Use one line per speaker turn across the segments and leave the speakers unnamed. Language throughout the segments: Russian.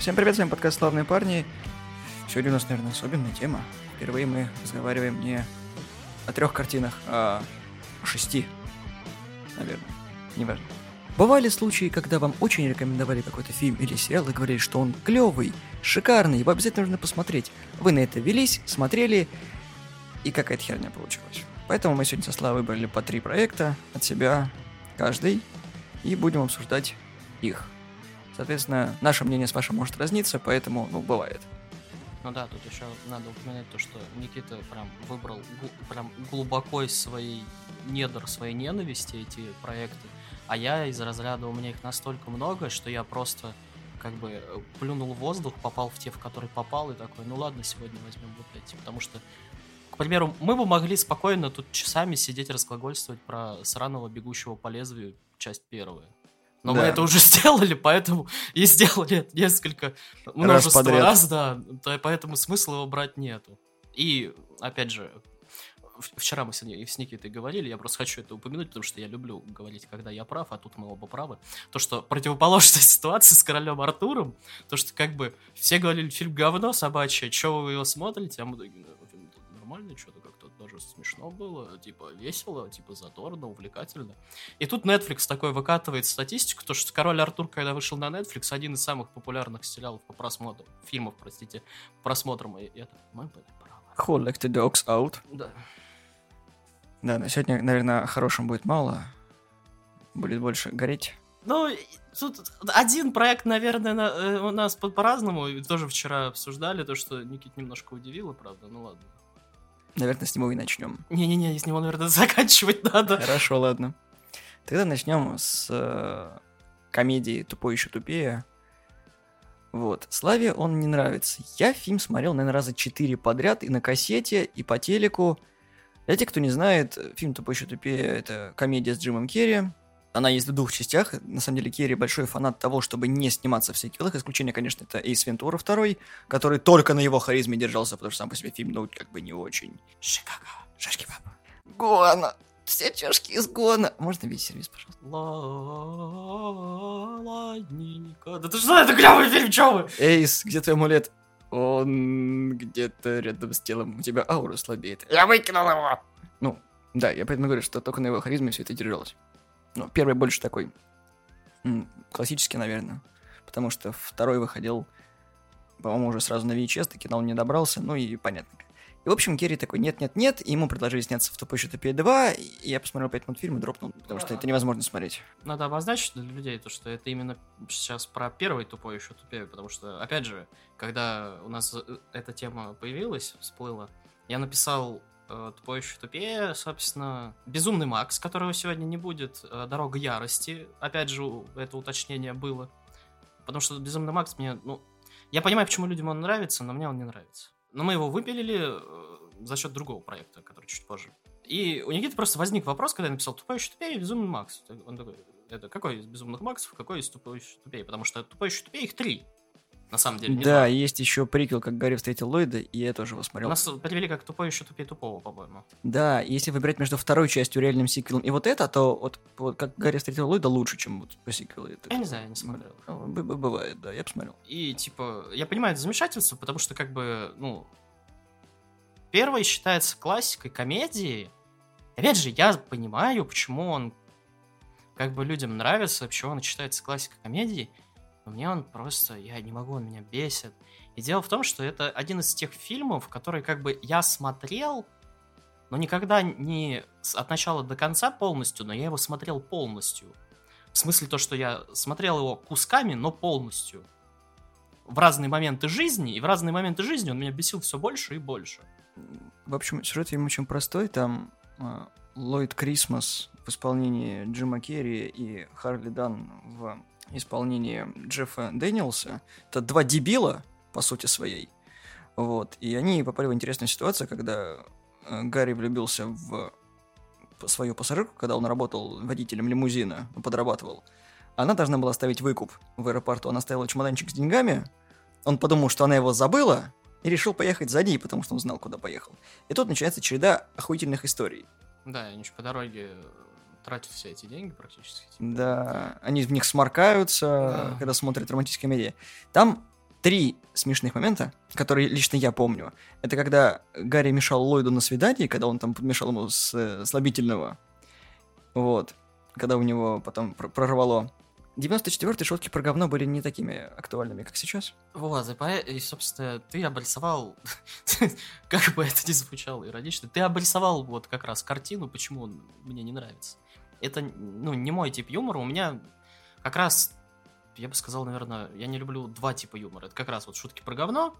Всем привет, с вами подкаст «Славные парни». Сегодня у нас, наверное, особенная тема. Впервые мы разговариваем не о трех картинах, а о шести, наверное. Неважно. Бывали случаи, когда вам очень рекомендовали какой-то фильм или сериал и говорили, что он клевый, шикарный, его обязательно нужно посмотреть. Вы на это велись, смотрели, и какая-то херня получилась. Поэтому мы сегодня со Славой выбрали по три проекта от себя, каждый, и будем обсуждать их. Соответственно, наше мнение с вашим может разниться, поэтому, ну, бывает.
Ну да, тут еще надо упомянуть то, что Никита прям выбрал прям глубоко из своей недр своей ненависти эти проекты, а я из разряда у меня их настолько много, что я просто как бы плюнул в воздух, попал в те, в которые попал, и такой, ну ладно, сегодня возьмем вот эти, потому что к примеру, мы бы могли спокойно тут часами сидеть разглагольствовать про сраного бегущего по лезвию, часть первая. Но мы
Да.
это уже сделали, поэтому и сделали это несколько множество
подряд.
раз, да, то- поэтому смысла его брать нету. И, опять же, вчера мы с, с Никитой говорили, я просто хочу это упомянуть, потому что я люблю говорить, когда я прав, а тут мы оба правы. То, что противоположная ситуация с королем Артуром, то, что как бы все говорили, фильм говно собачье, что вы его смотрите, а мы такие, «Ну, фильм нормальный, что-то как-то даже смешно было, типа весело, типа задорно, увлекательно. И тут Netflix такой выкатывает статистику, то, что «Король Артур», когда вышел на Netflix, один из самых популярных сериалов по просмотру, фильмов, простите, просмотрам, и это мы были правы.
Who let the dogs out?
Да.
Да, на сегодня, наверное, хорошим будет мало. Будет больше гореть.
Ну, тут один проект, наверное, на- э, у нас по- по-разному, тоже вчера обсуждали, то, что Никит немножко удивило, правда, ну ладно.
Наверное, с него и начнем.
Не-не-не, с него, наверное, заканчивать надо.
Хорошо, ладно. Тогда начнем с э, комедии «Тупой еще тупее». Вот. Славе он не нравится. Я фильм смотрел, наверное, раза четыре подряд и на кассете, и по телеку. Для тех, кто не знает, фильм «Тупой еще тупее» — это комедия с Джимом Керри. Она есть в двух частях. На самом деле, Керри большой фанат того, чтобы не сниматься в сиквелах. Исключение, конечно, это Эйс Вентура второй, который только на его харизме держался, потому что сам по себе фильм, ну, как бы не очень.
Шикаго.
Шашки папа. Гуана. Все чашки из Гуана. Можно весь сервис, пожалуйста?
Ладненько. Да ты что, это клевый фильм, чё вы?
Эйс, где твой амулет? Он где-то рядом с телом. У тебя аура слабеет.
Я выкинул его.
Ну, да, я поэтому говорю, что только на его харизме все это держалось. Ну, первый больше такой классический, наверное. Потому что второй выходил, по-моему, уже сразу на VHS, до кино он не добрался, ну и понятно. И, в общем, Керри такой, нет-нет-нет, и ему предложили сняться в «Тупой еще тупее 2», и я посмотрел пять минут фильма и дропнул, потому что это невозможно смотреть.
Надо обозначить для людей то, что это именно сейчас про первый тупой еще тупее, потому что, опять же, когда у нас э, эта тема появилась, всплыла, я написал тупой еще тупее, собственно, Безумный Макс, которого сегодня не будет, э, Дорога ярости, опять же, это уточнение было, потому что Безумный Макс мне, ну, я понимаю, почему людям он нравится, но мне он не нравится. Но мы его выпилили э, за счет другого проекта, который чуть позже. И у Никиты просто возник вопрос, когда я написал «Тупой еще тупее» и «Безумный Макс». Он такой, это какой из «Безумных Максов», какой из «Тупой еще тупее»? Потому что «Тупой еще тупее» их три, на самом деле, не
Да,
два.
есть еще приквел, как Гарри встретил Ллойда, и я тоже его
У
смотрел.
нас перевели как «Тупой еще тупее тупого», по-моему.
Да, если выбирать между второй частью, реальным сиквелом и вот это, то вот, вот как Гарри встретил Ллойда лучше, чем вот по сиквелу. Это-
Я не знаю, я не смотрел.
Ну, б- б- Бывает, да, я посмотрел.
И, типа, я понимаю это замешательство, потому что, как бы, ну, первый считается классикой комедии. Опять же, я понимаю, почему он, как бы, людям нравится, почему он считается классикой комедии, мне он просто, я не могу, он меня бесит. И дело в том, что это один из тех фильмов, которые, как бы, я смотрел, но никогда не от начала до конца полностью, но я его смотрел полностью. В смысле то, что я смотрел его кусками, но полностью в разные моменты жизни, и в разные моменты жизни он меня бесил все больше и больше.
В общем, сюжет фильма очень простой. Там а, Ллойд Крисмас в исполнении Джима Керри и Харли Дан в исполнении Джеффа Дэниелса. Это два дебила, по сути своей. Вот. И они попали в интересную ситуацию, когда э, Гарри влюбился в свою пассажирку, когда он работал водителем лимузина, ну, подрабатывал. Она должна была оставить выкуп в аэропорту. Она оставила чемоданчик с деньгами. Он подумал, что она его забыла, и решил поехать за ней, потому что он знал, куда поехал. И тут начинается череда охуительных историй.
Да, они еще по дороге тратят все эти деньги практически.
Да, они в них сморкаются,
Да.
когда смотрят романтические комедии. Там три смешных момента, которые лично я помню. Это когда Гарри мешал Ллойду на свидании, когда он там подмешал ему с э, слабительного. Вот. Когда у него потом пр- прорвало. 94-й шутки про говно были не такими актуальными, как сейчас.
Вот, и, и, собственно, ты обрисовал, как бы это ни звучало иронично, ты обрисовал вот как раз картину, почему он мне не нравится. Это, ну, не мой тип юмора, у меня как раз, я бы сказал, наверное, я не люблю два типа юмора. Это как раз вот шутки про говно,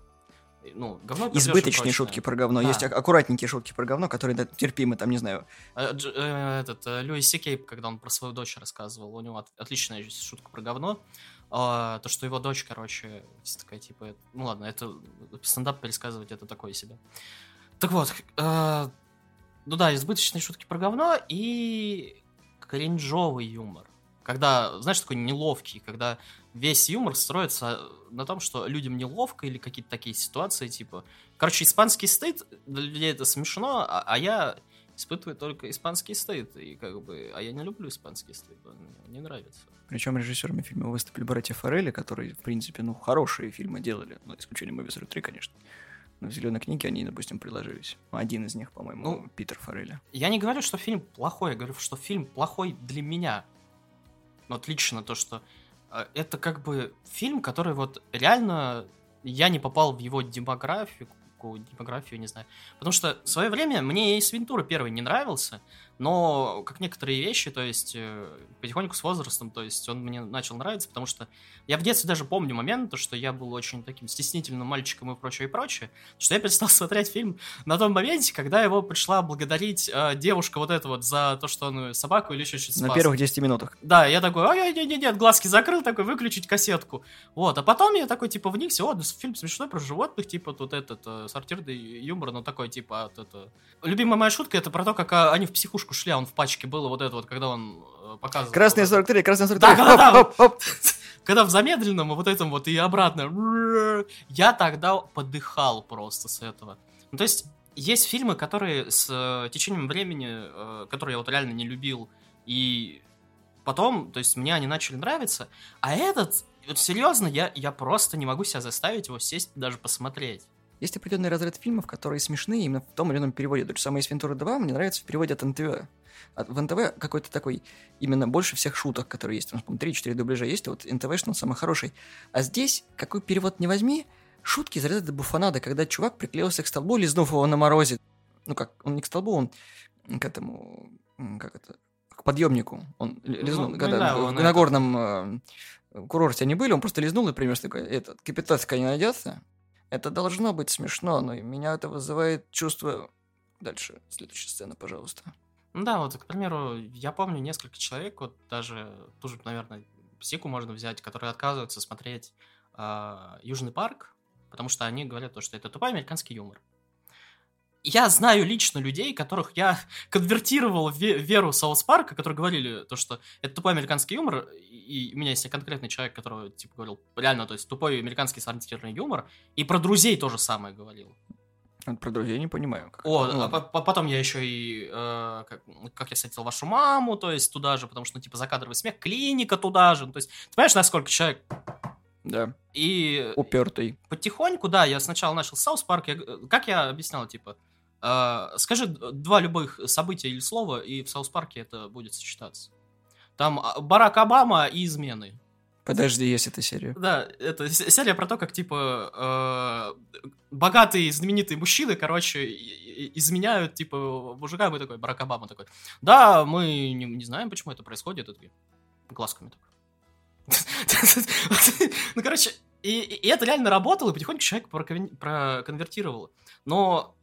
ну, говно
Избыточные шутки про говно.
Да.
Есть ак- аккуратненькие шутки про говно, которые да, терпимы, там, не знаю.
А, Дж- э, Этот, э, Льюис Сикей, когда он про свою дочь рассказывал, у него от- отличная шутка про говно. А, то, что его дочь, короче, такая, типа, э, ну ладно, это стендап пересказывать, это такое себе. Так вот, э, ну да, избыточные шутки про говно и кринжовый юмор. Когда, знаешь, такой неловкий, когда весь юмор строится на том, что людям неловко или какие-то такие ситуации, типа... Короче, испанский стыд, для людей это смешно, а, а я испытываю только испанский стыд, и как бы... А я не люблю испанский стыд, он мне не нравится.
Причем режиссерами фильма выступили братья Форели, которые, в принципе, ну, хорошие фильмы делали. Ну, исключением Мобисру 3, конечно. Но в «Зеленой книге» они, допустим, приложились. Один из них, по-моему,
Ну,
Питер Форели.
Я не говорю, что фильм плохой, я говорю, что фильм плохой для меня. Ну, отлично то, что э, это как бы фильм, который вот реально я не попал в его демографию, демографию, не знаю. Потому что в свое время мне и Вентура первый не нравился, но как некоторые вещи, то есть э, потихоньку с возрастом, то есть он мне начал нравиться, потому что я в детстве даже помню момент, то, что я был очень таким стеснительным мальчиком и прочее, и прочее, что я перестал смотреть фильм на том моменте, когда его пришла благодарить э, девушка вот эта вот за то, что он собаку или еще что-то
На
спас.
первых 10 минутах.
Да, я такой, ой, нет, нет, нет, глазки закрыл, такой, выключить кассетку. Вот, а потом я такой, типа, вникся, о, фильм смешной про животных, типа, тут этот, э, сортирный юмор, но такой, типа, от это... Любимая моя шутка, это про то, как а, они в психушку шли, а он в пачке был, вот это вот, когда он э, показывал...
Красные
вот это.
43, красные 43.
Да, да, да.
Оп, оп, оп.
Когда в замедленном, вот этом вот, и обратно. Я тогда подыхал просто с этого. Ну, то есть, есть фильмы, которые с э, течением времени, э, которые я вот реально не любил, и потом, то есть, мне они начали нравиться, а этот, вот серьезно, я, я просто не могу себя заставить его сесть даже посмотреть.
Есть определенный разряд фильмов, которые смешные именно в том или ином переводе. То же самое из Вентура 2 мне нравится в переводе от НТВ. От, в НТВ какой-то такой, именно больше всех шуток, которые есть. Там, 3-4 дубляжа есть, а вот НТВшный он самый хороший. А здесь, какой перевод не возьми, шутки из разряда буфанада, когда чувак приклеился к столбу, лизнув его на морозе. Ну как, он не к столбу, он к этому, как это, к подъемнику. Он ли- лизнул,
ну
когда
да,
в-
это-
горном э, курорте они были, он просто лизнул, например, что такое, этот, капитанская не найдется. Это должно быть смешно, но меня это вызывает чувство... Дальше, следующая сцена, пожалуйста.
Ну да, вот, к примеру, я помню несколько человек, вот даже ту же, наверное, псику можно взять, которые отказываются смотреть а, Южный парк, потому что они говорят, то, что это тупой американский юмор. Я знаю лично людей, которых я конвертировал в ве- веру South Park а, которые говорили то, что это тупой американский юмор, и у меня есть конкретный человек, который, типа, говорил, реально, то есть тупой американский сортирный юмор, и про друзей тоже самое говорил.
Вот про друзей не понимаю. как
О.
Ну
а по- по- потом я еще и э, как, как я встретил вашу маму, то есть туда же, потому что, ну, типа, закадровый смех, клиника туда же. Ну, то есть, ты понимаешь, насколько человек...
Да,
И
упертый.
потихоньку, да, я сначала начал South Park, я как я объяснял, типа, скажи д- два любых события или слова, и в South Park е это будет сочетаться. Там а, Барак Обама и измены.
Подожди, есть эта серия.
Да, это серия про то, как, типа, э, богатые знаменитые мужчины, короче, изменяют, типа, мужикам, и такой, Барак Обама такой, да, мы не, не знаем, почему это происходит, и глазками такой. Ну, короче, и, и это реально работало, и потихоньку человек проковен- проконвертировал. Но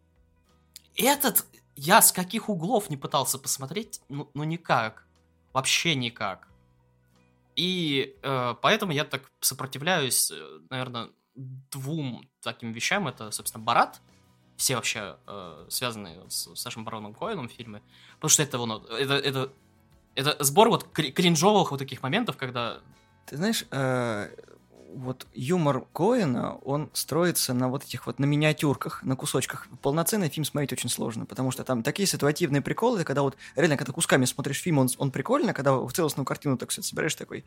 этот я с каких углов не пытался посмотреть, ну, ну никак. Вообще никак. И э, поэтому я так сопротивляюсь, наверное, двум таким вещам. Это, собственно, Барат. Все вообще э, связанные с Сашем Бароном Коэном в фильме. Потому что это, ну, это, это, это сбор вот кри- кринжовых вот таких моментов, когда...
Ты знаешь, э, вот юмор Коэна, он строится на вот этих вот, на миниатюрках, на кусочках. Полноценный фильм смотреть очень сложно, потому что там такие ситуативные приколы, когда вот реально, когда кусками смотришь фильм, он, он прикольно, когда в целостную картину так все собираешь такой...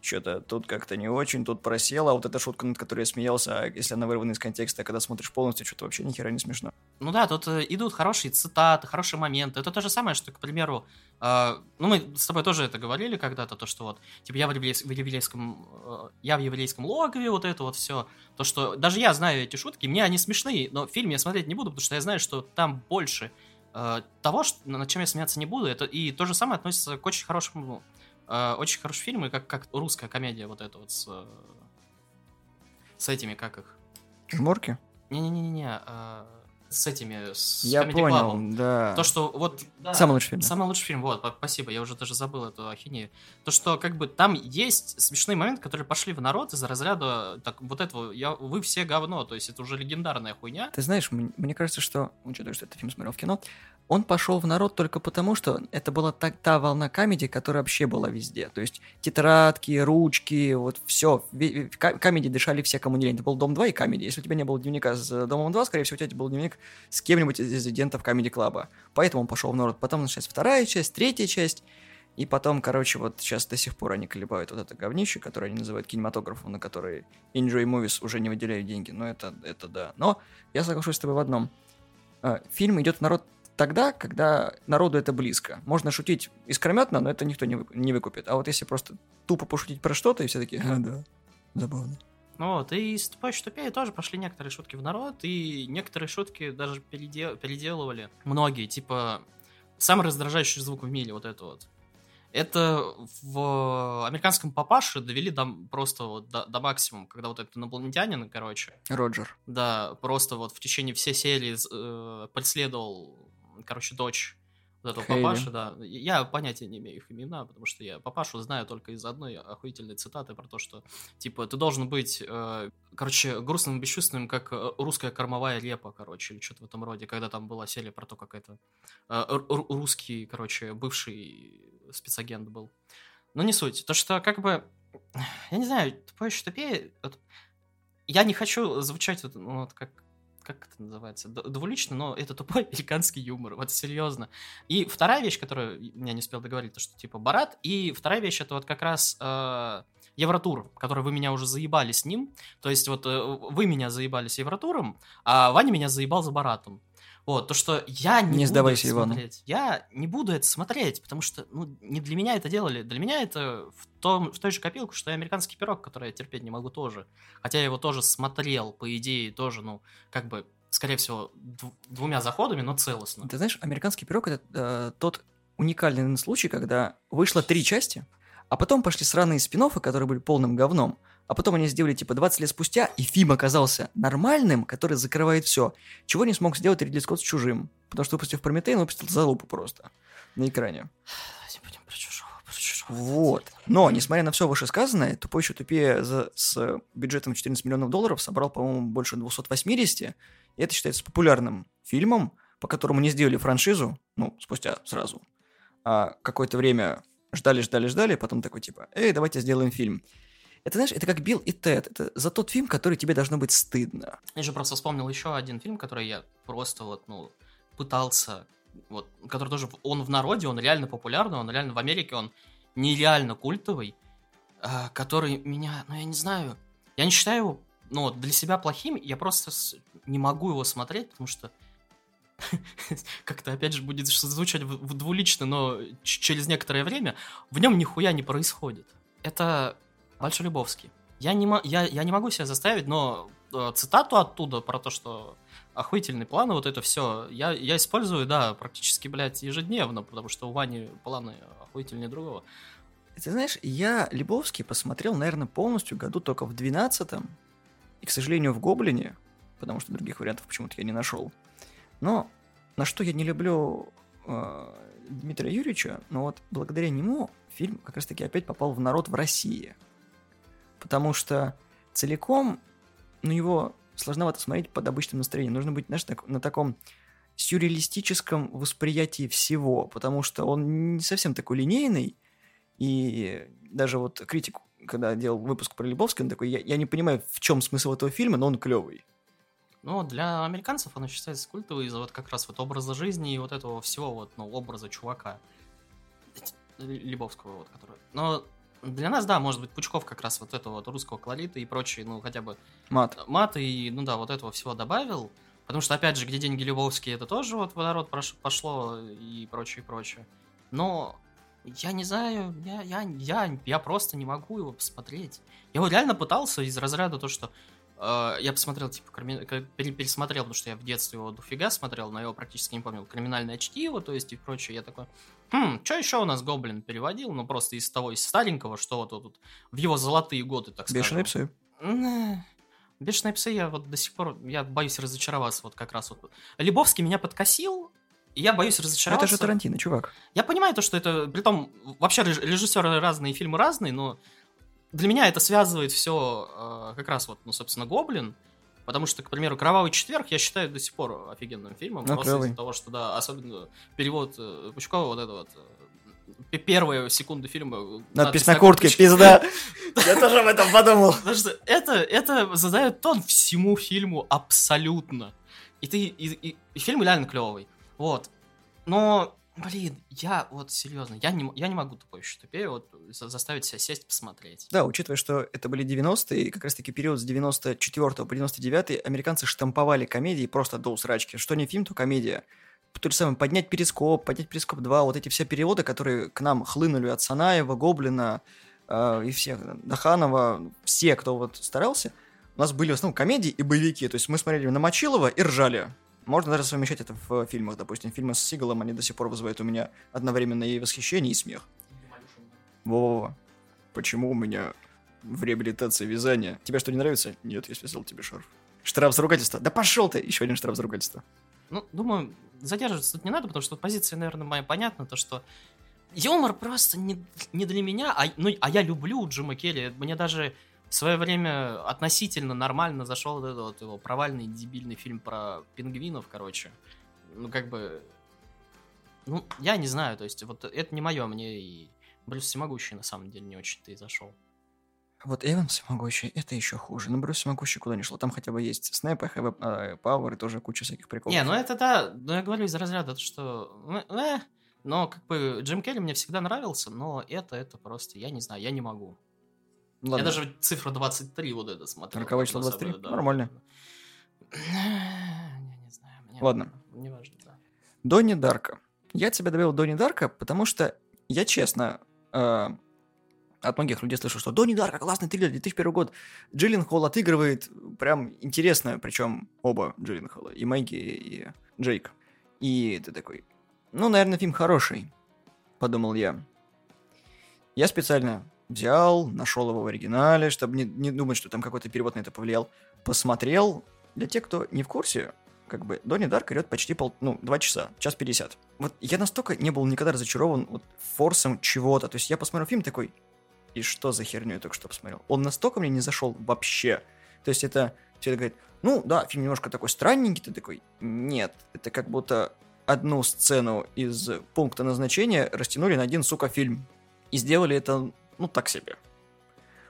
что-то тут как-то не очень, тут просела, а вот эта шутка, над которой я смеялся, если она вырвана из контекста, когда смотришь полностью, что-то вообще ни хера не смешно.
Ну да, тут э, идут хорошие цитаты, хорошие моменты. Это то же самое, что, к примеру, э, ну мы с тобой тоже это говорили когда-то, то, что вот, типа, я в, еврейс- в еврейском, э, я в еврейском логове, вот это вот все. То, что даже я знаю эти шутки, мне они смешные, но фильм я смотреть не буду, потому что я знаю, что там больше э, того, что, над чем я смеяться не буду. Это, и то же самое относится к очень хорошему э, очень хорошие фильмы, как, как русская комедия вот эта вот с, э, с этими, как их?
Жмурки?
Не-не-не-не, э, с этими, с
Я
Comedy
понял,
Club'ом.
да.
То, что вот... да,
Самый лучший фильм. да.
Самый лучший фильм, вот, па- спасибо, я уже даже забыл эту ахинею. То, что как бы там есть смешные моменты, которые пошли в народ из-за разряда так, вот этого, я, вы все говно, то есть это уже легендарная хуйня.
Ты знаешь, м- мне кажется, что, учитывая, что этот фильм смотрел в кино, он пошел в народ только потому, что это была та, та волна комедии, которая вообще была везде. То есть тетрадки, ручки, вот все. Комедии дышали все, кому не лень. Это был Дом 2 и комедия. Если у тебя не было дневника с Домом 2, скорее всего, у тебя был дневник с кем-нибудь из резидентов комедий клаба. Поэтому он пошел в народ. Потом началась вторая часть, третья часть. И потом, короче, вот сейчас до сих пор они колебают вот это говнище, которое они называют кинематографом, на который Enjoy Movies уже не выделяют деньги. Но это, это да. Но я соглашусь с тобой в одном. А, Фильм идет в народ тогда, когда народу это близко. Можно шутить искрометно, но это никто не, не выкупит. А вот если просто тупо пошутить про что-то, и все таки а, да, забавно.
Ну вот, и с тупой тупее тоже пошли некоторые шутки в народ, и некоторые шутки даже переде- переделывали. Многие, типа, самый раздражающий звук в мире, вот это вот. Это в американском папаше довели до, просто вот до, до максимума, когда вот этот инопланетянин, короче,
Роджер.
да, просто вот в течение всей серии э, преследовал, короче, дочь вот этого
Хейли.
папаши, да. Я понятия не имею их имена, потому что я папашу знаю только из одной охуительной цитаты про то, что, типа, ты должен быть, э, короче, грустным и бесчувственным, как э, русская кормовая репа, короче, или что-то в этом роде, когда там была серия про то, как это э, русский, короче, бывший спецагент был. Но не суть. То, что, как бы, я не знаю, тупое вот я не хочу звучать вот, ну, вот как как это называется, двулично, но это тупой американский юмор, вот серьезно. И вторая вещь, которую я не успел договорить, то что типа Барат, и вторая вещь это вот как раз э, Евротур, который вы меня уже заебали с ним, то есть вот э, вы меня заебали с Евротуром, а Ваня меня заебал за Баратом. Вот, то, что я не,
Не
буду
сдавайся
это
Ивану.
смотреть. Я не буду это смотреть, потому что, ну, не для меня это делали. Для меня это в, том, в той же копилку, что и американский пирог, который я терпеть не могу тоже. Хотя я его тоже смотрел, по идее, тоже, ну, как бы, скорее всего, дв- двумя заходами, но целостно.
Ты знаешь, американский пирог это э, тот уникальный случай, когда вышло три части, а потом пошли сраные спин которые были полным говном. А потом они сделали типа 20 лет спустя, и фильм оказался нормальным, который закрывает все. Чего не смог сделать Ридли Скотт с чужим. Потому что выпустив Прометей, он выпустил залупу просто на экране.
Давайте будем про чужого, про чужого.
Вот. Но, несмотря на все вышесказанное, «Тупой еще тупее» за- с бюджетом в 14 миллионов долларов собрал, по-моему, больше 280. И это считается популярным фильмом, по которому не сделали франшизу, ну, спустя сразу. А какое-то время ждали, ждали, ждали, потом такой типа, эй, давайте сделаем фильм. Это, знаешь, это как Билл и Тед. Это за тот фильм, который тебе должно быть стыдно.
Я же просто вспомнил еще один фильм, который я просто вот, ну, пытался, вот, который тоже, он в народе, он реально популярный, он реально в Америке, он нереально культовый, а, который меня, ну, я не знаю, я не считаю его, ну, для себя плохим, я просто не могу его смотреть, потому что как-то, опять же, будет звучать двулично, но через некоторое время в нем нихуя не происходит. Это Большой Любовский. Я не, я, я не могу себя заставить, но э, цитату оттуда про то, что охуительные планы, вот это все, я, я использую, да, практически, блядь, ежедневно, потому что у Вани планы охуительнее другого.
Ты знаешь, я Лебовский посмотрел, наверное, полностью году только в 12-м. И, к сожалению, в Гоблине, потому что других вариантов почему-то я не нашел. Но на что я не люблю э, Дмитрия Юрьевича, но вот благодаря нему фильм как раз-таки опять попал в народ в России. Потому что целиком, ну, его сложновато смотреть под обычным настроением. Нужно быть, знаешь, так- на таком сюрреалистическом восприятии всего, потому что он не совсем такой линейный, и даже вот критик, когда делал выпуск про Лебовский, он такой, я, я не понимаю, в чем смысл этого фильма, но он клевый.
Ну, для американцев оно считается культовой из-за вот как раз вот образа жизни и вот этого всего вот, ну, образа чувака. Лебовского вот, который... Но Для нас, да, может быть, Пучков как раз вот этого вот русского колорита и прочее, ну, хотя бы
Мат.
мат и, ну да, вот этого всего добавил. Потому что, опять же, где деньги Любовские, это тоже вот водород пошло и прочее, и прочее. Но я не знаю, я, я, я, я просто не могу его посмотреть. Я его реально пытался из разряда то, что я посмотрел, типа, пересмотрел, потому что я в детстве его дофига смотрел, но я его практически не помнил. Криминальное чтиво, то есть и прочее. Я такой, хм, что еще у нас Гоблин переводил? Ну, просто из того, из старенького, что вот тут в его золотые годы, так
Бешеные
скажем.
псы.
Бешеные псы, я вот до сих пор, я боюсь разочароваться вот как раз вот. Лебовский меня подкосил, и я боюсь
Ну, Это
разочароваться.
же Тарантино, чувак.
Я понимаю то, что это, при том, вообще реж- режиссеры разные, фильмы разные, но для меня это связывает все как раз вот, ну, собственно, Гоблин, потому что, к примеру, Кровавый четверг я считаю до сих пор офигенным фильмом,
Ну,
просто из-за того, что, да, особенно перевод э, Пучкова, вот это вот, э, первые секунды фильма.
Надпись на куртке, пизда. Я тоже об этом подумал.
Потому что это, это задает тон всему фильму абсолютно. И ты. И, и- и фильм реально клевый. Вот. Но, блин, я вот серьезно, я не, я не могу тупой еще тупее вот за- заставить себя сесть посмотреть.
Да, учитывая, что это были 90-е, и как раз-таки период с 94 по 99 американцы штамповали комедии просто до усрачки. Что не фильм, то комедия. То же самое, поднять перископ, поднять перископ 2, вот эти все переводы, которые к нам хлынули от Санаева, Гоблина э, и всех, Даханова, все, кто вот старался, у нас были в основном комедии и боевики. То есть мы смотрели на Мочилова и ржали. Можно даже совмещать это в фильмах. Допустим, фильмы с Сигалом, они до сих пор вызывают у меня одновременно и восхищение, и смех. Во-во-во. Почему у меня в реабилитации вязания? Тебе что, не нравится? Нет, я связал тебе шарф. Штраф за ругательство. Да пошел ты! Еще один штраф за ругательство.
Ну, думаю, задерживаться тут не надо, потому что позиция, наверное, моя понятна, то что юмор просто не, не для меня, а, ну, а я люблю Джима Керри. Мне даже в свое время относительно нормально зашел вот этот вот его провальный дебильный фильм про пингвинов, короче. Ну, как бы... Ну, я не знаю, то есть вот это не мое, мне и Брюс Всемогущий на самом деле не очень-то и зашел.
Вот Эван Всемогущий, это еще хуже. Но Брюс Всемогущий куда не шло. Там хотя бы есть Снэп, Have a Power и тоже куча всяких приколов.
Не, ну это да, ну я говорю из разряда, то, что... э, э, но как бы Джим Керри мне всегда нравился, но это, это просто, я не знаю, я не могу.
Ладно.
Я даже цифру 23 вот это смотрел.
Роковое число
на самом
23?
деле, да.
Нормально.
Я не знаю. мне-
Ладно.
Не важно, да.
Донни Дарка. Я тебя добавил Донни Дарка, потому что я честно э, от многих людей слышу, что Донни Дарка классный триллер, 2001 год. Джиллин Холл отыгрывает прям интересно, причем оба Джиллин Холла, и Мэгги, и Джейк. И ты такой, ну, наверное, фильм хороший, подумал я. Я специально взял, нашел его в оригинале, чтобы не, не думать, что там какой-то перевод на это повлиял. Посмотрел. Для тех, кто не в курсе, как бы Донни Дарк идет почти пол, ну, два часа, час пятьдесят. Вот я настолько не был никогда разочарован вот форсом чего-то. То есть я посмотрел фильм такой, и что за херню я только что посмотрел? Он настолько мне не зашел вообще. То есть это все это говорит, ну да, фильм немножко такой странненький, ты такой, нет, это как будто одну сцену из пункта назначения растянули на один, сука, фильм. И сделали это, ну, так себе.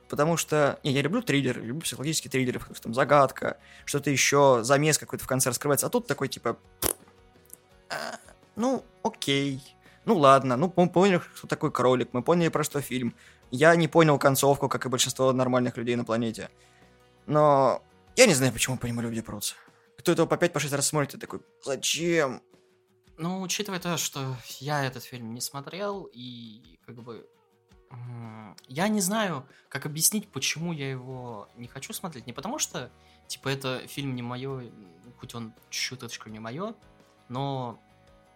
Потому что не, я люблю триллеры, люблю психологические триллеры, в которых там загадка, что-то еще, замес какой-то в конце раскрывается. А тут такой типа, «А, ну, окей. Ну ладно, ну мы поняли, что такое кролик, мы поняли, про что фильм. Я не понял концовку, как и большинство нормальных людей на планете. Но я не знаю, почему по нему люди прутся. Кто этого по 5 по 6 раз смотрит, и такой, зачем?
Ну, учитывая то, что я этот фильм не смотрел, и как бы... Я не знаю, как объяснить, почему я его не хочу смотреть. Не потому что, типа, это фильм не мое, хоть он чуточку не мое, но,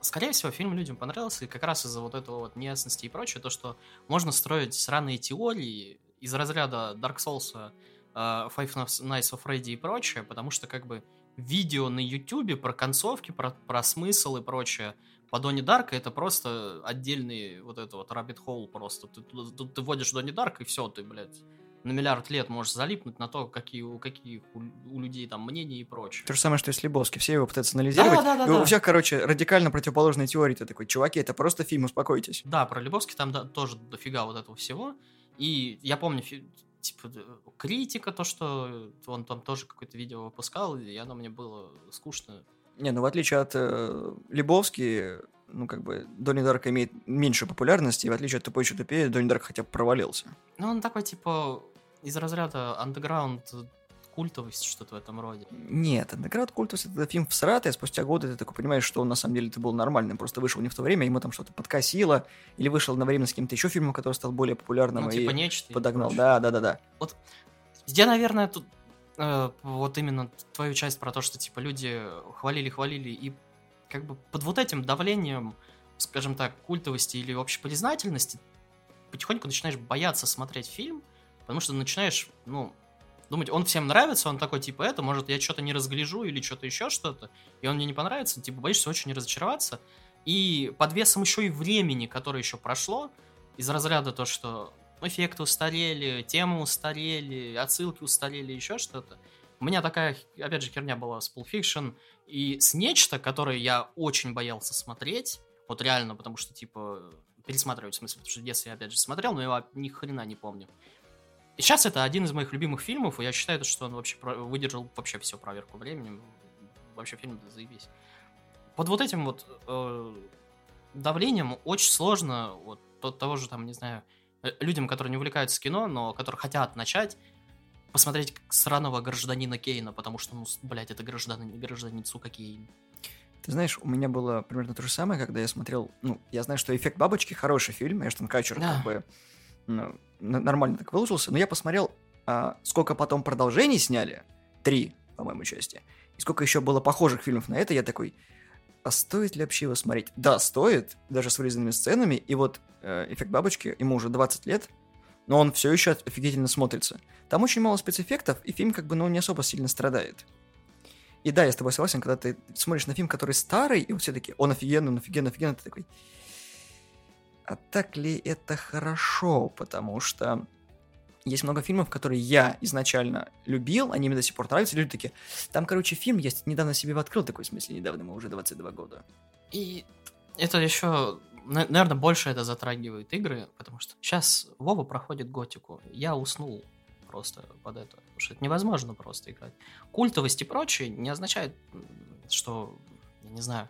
скорее всего, фильм людям понравился, и как раз из-за вот этого вот неясности и прочее, то, что можно строить сраные теории из разряда Dark Souls, э, Five Nights of Freddy и прочее, потому что, как бы, видео на Ютубе про концовки, про, про смысл и прочее по Донни Дарка это просто отдельный вот это вот rabbit hole просто. Ты, тут ты вводишь Донни Дарк и все, ты, блядь, на миллиард лет можешь залипнуть на то, какие у каких у, у людей там мнения и прочее.
То же самое, что и с Лебовски. Все его пытаются анализировать.
Да, да, да,
и у
да.
всех, короче, радикально противоположные теории. Ты такой, чуваки, это просто фильм, успокойтесь.
Да, про Любовский там да, тоже дофига вот этого всего. И я помню, типа, критика, то, что он там тоже какое-то видео выпускал, и оно мне было скучно.
Не, ну в отличие от э, Лебовски, ну, как бы, Донни Дарк имеет меньше популярности, и в отличие от «Тупой еще тупее», Донни Дарк хотя бы провалился.
Ну, он такой, типа, из разряда андеграунд культовость, что-то в этом роде.
Нет, Underground культовость это фильм всратый, а спустя годы ты такой понимаешь, что он на самом деле это был нормальным, просто вышел не в то время, ему там что-то подкосило, или вышел одновременно с каким-то еще фильмом, который стал более популярным
Ну,
и
типа нечто. и
подогнал.
прочее.
Да, да, да, да.
Я, наверное, тут э, вот именно твою часть про то, что типа люди хвалили-хвалили, и как бы под вот этим давлением, скажем так, культовости или общепризнательности, потихоньку начинаешь бояться смотреть фильм, потому что начинаешь, ну, думать, он всем нравится, он такой, типа, это, может, я что-то не разгляжу или что-то еще что-то, и он мне не понравится, типа, боишься очень разочароваться. И под весом еще и времени, которое еще прошло, из разряда то, что эффекты устарели, темы устарели, отсылки устарели, еще что-то. У меня такая, опять же, херня была с Pulp Fiction и с Нечто, которое я очень боялся смотреть, вот реально, потому что, типа, пересматривать, в смысле, потому что в детстве я, опять же, смотрел, но я ни хрена не помню. И сейчас это один из моих любимых фильмов, и я считаю, что он вообще выдержал вообще всю проверку временем. Вообще фильм заебись. Под вот этим вот э, давлением очень сложно вот от того же там, не знаю, людям, которые не увлекаются кино, но которые хотят начать, посмотреть сраного гражданина Кейна, потому что, ну, блядь, это гражданин, гражданин, сука, Кейн.
Ты знаешь, у меня было примерно то же самое, когда я смотрел, ну, я знаю, что «Эффект бабочки» хороший фильм, Эштон Катчер
Да.
как бы ну, нормально так выложился, но я посмотрел, а, сколько потом продолжений сняли, три, по-моему, части, и сколько еще было похожих фильмов на это, я такой, а стоит ли вообще его смотреть? Да, стоит, даже с вырезанными сценами, и вот э, «Эффект бабочки», ему уже 20 лет, но он все еще офигительно смотрится. Там очень мало спецэффектов, и фильм как бы, ну, не особо сильно страдает. И да, я с тобой согласен, когда ты смотришь на фильм, который старый, и вот все таки он офигенный, он офигенный, офигенный, ты такой... А так ли это хорошо? Потому что есть много фильмов, которые я изначально любил, они мне до сих пор нравятся, люди такие, там, короче, фильм есть, недавно себе открыл, такой, в смысле, недавно, ему уже 22 года.
И это еще, наверное, больше это затрагивает игры, потому что сейчас Вова проходит готику. Я уснул просто под это. Потому что это невозможно просто играть. Культовость и прочее не означает, что, я не знаю,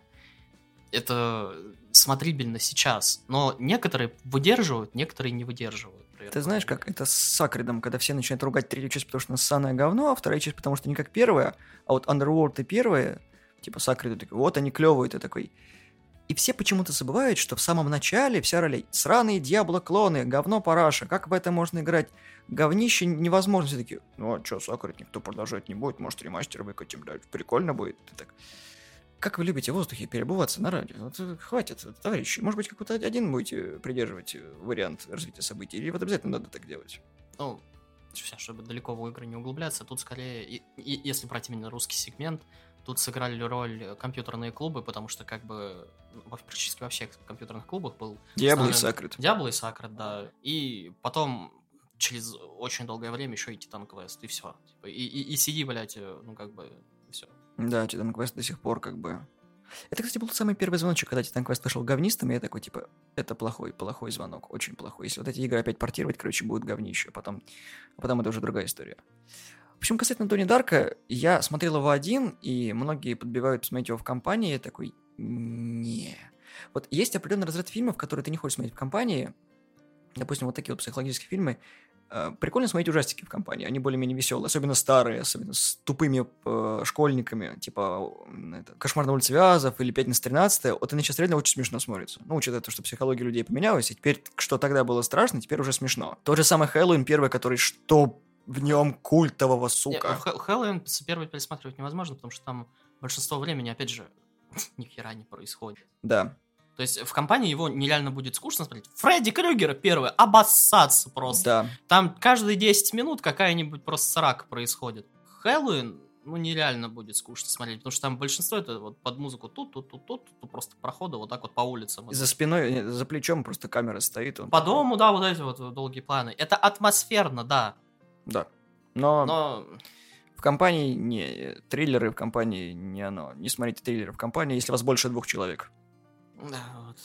это смотрибельно сейчас. Но некоторые выдерживают, некоторые не выдерживают.
Ты знаешь, как это с Сакридом, когда все начинают ругать третью часть, потому что она ссаное говно, а вторая часть, потому что не как первая, а вот Underworld и первая, типа Сакриду такой, вот они клевые, ты такой. И все почему-то забывают, что в самом начале вся ролей сраные Диабло-клоны, говно параша, как в это можно играть? Говнище невозможно. Все такие, ну а что, Сакрид никто продолжать не будет, может ремастер выкатим, да, прикольно будет. Ты так, как вы любите в воздухе перебываться на радио? Вот, э, хватит, товарищи. Может быть, какой-то один будете придерживать э, вариант развития событий? Или вот обязательно надо так делать?
ну, ща, чтобы далеко в игры не углубляться, тут скорее, и- и- если брать именно русский сегмент, тут сыграли роль компьютерные клубы, потому что как бы ну, практически во всех компьютерных клубах был
Диабло и. Сакрид.
Диабло и Сакрат, да. И потом через очень долгое время еще и Титан Квест, и все. и, и, и CD, блядь, э, ну как бы.
Да, Титан Квест до сих пор как бы... Это, кстати, был самый первый звоночек, когда Титан Квест вышел говнистым, и я такой, типа, это плохой, плохой звонок, очень плохой. Если вот эти игры опять портировать, короче, будет говнище, а потом, а потом это уже другая история. В общем, касательно Тони Дарка, я смотрел его один, и многие подбивают посмотреть его в компании, я такой, не. Вот есть определенный разряд фильмов, которые ты не хочешь смотреть в компании, допустим, вот такие вот психологические фильмы, Прикольно смотреть ужастики в компании, они более-менее веселые, особенно старые, особенно с тупыми э, школьниками, типа это, «Кошмар на улице Вязов» или «Пятница 13 вот они сейчас реально очень смешно смотрятся. Ну, учитывая то, что психология людей поменялась, и теперь, что тогда было страшно, теперь уже смешно. Тот же самый Хэллоуин первый, который что в нем культового, сука.
Хэ- Хэллоуин с первой пересматривать невозможно, потому что там большинство времени, опять же, ни хера не происходит.
Да.
То есть в компании его нереально будет скучно смотреть. Фредди Крюгера первый, обоссаться просто.
Да.
Там каждые 10 минут какая-нибудь просто срака происходит. Хэллоуин, ну, нереально будет скучно смотреть, потому что там большинство это вот под музыку тут, тут, тут, тут, тут просто проходы вот так вот по улицам.
И за спиной, за плечом просто камера стоит. Он
По
такой,
дому, да, вот эти вот долгие планы. Это атмосферно, да,
Да. Но,
но
в компании не, триллеры в компании не оно. Не смотрите триллеры в компании, если вас больше двух человек.
Да, вот.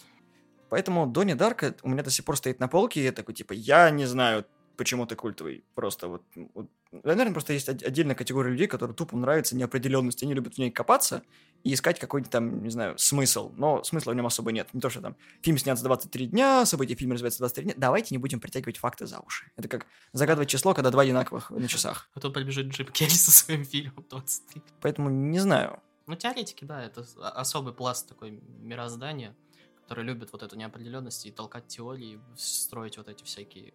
Поэтому Донни Дарка у меня до сих пор стоит на полке, и я такой, типа, я не знаю, почему ты культовый. Просто вот... вот наверное, просто есть от- отдельная категория людей, которые тупо нравится неопределенность, они любят в ней копаться, и искать какой-то там, не знаю, смысл. Но смысла в нем особо нет. Не то, что там фильм снят за 23 дня, события фильма развиваются 23 дня. Давайте не будем притягивать факты за уши. Это как загадывать число, когда два одинаковых на часах.
А тут прибежит Джим Керри со своим фильмом 23.
Поэтому не знаю.
Ну, теоретики, да, это особый пласт такой мироздания, который любит вот эту неопределенность и толкать теории, строить вот эти всякие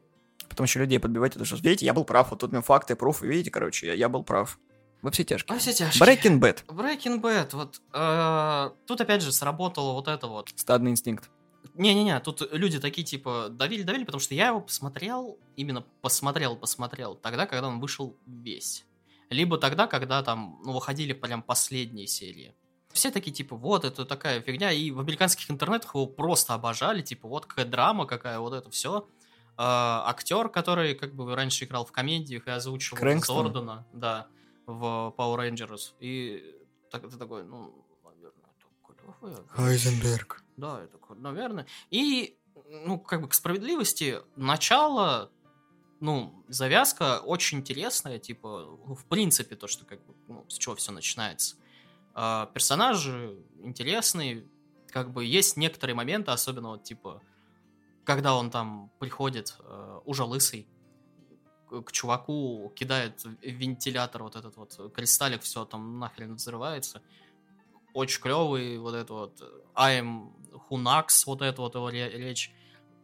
Потом еще людей подбивать, это что, видите, я был прав, вот тут у меня факты, пруфы, видите, короче, я, я был прав. Во все тяжкие.
Во все тяжкие.
Breaking Bad.
Breaking Bad, вот э, тут опять же сработало вот это вот.
Стадный инстинкт.
Не-не-не, тут люди такие типа давили-давили, потому что я его посмотрел, именно посмотрел-посмотрел тогда, когда он вышел весь. Либо тогда, когда там, ну, выходили прям последние серии. Все такие, типа, вот, это такая фигня, и в американских интернетах его просто обожали, типа, вот какая драма, какая вот это все. Э, актер, который как бы раньше играл в комедиях и озвучивал
Крэнкстон.
Зордана, да, в Power Rangers. И так, ты такой, ну, наверное, это клевое.
Хайзенберг.
Да, это, наверное. И, ну, как бы к справедливости, начало, ну, завязка очень интересная, типа, ну, в принципе, то, что как бы, ну, с чего все начинается. А, персонажи интересные, как бы есть некоторые моменты, особенно вот, типа, когда он там приходит, э, уже лысый, к чуваку кидает вентилятор вот этот вот кристаллик, все там нахрен взрывается. Очень клевый вот это вот I'm Hunax, вот это вот его ре- речь.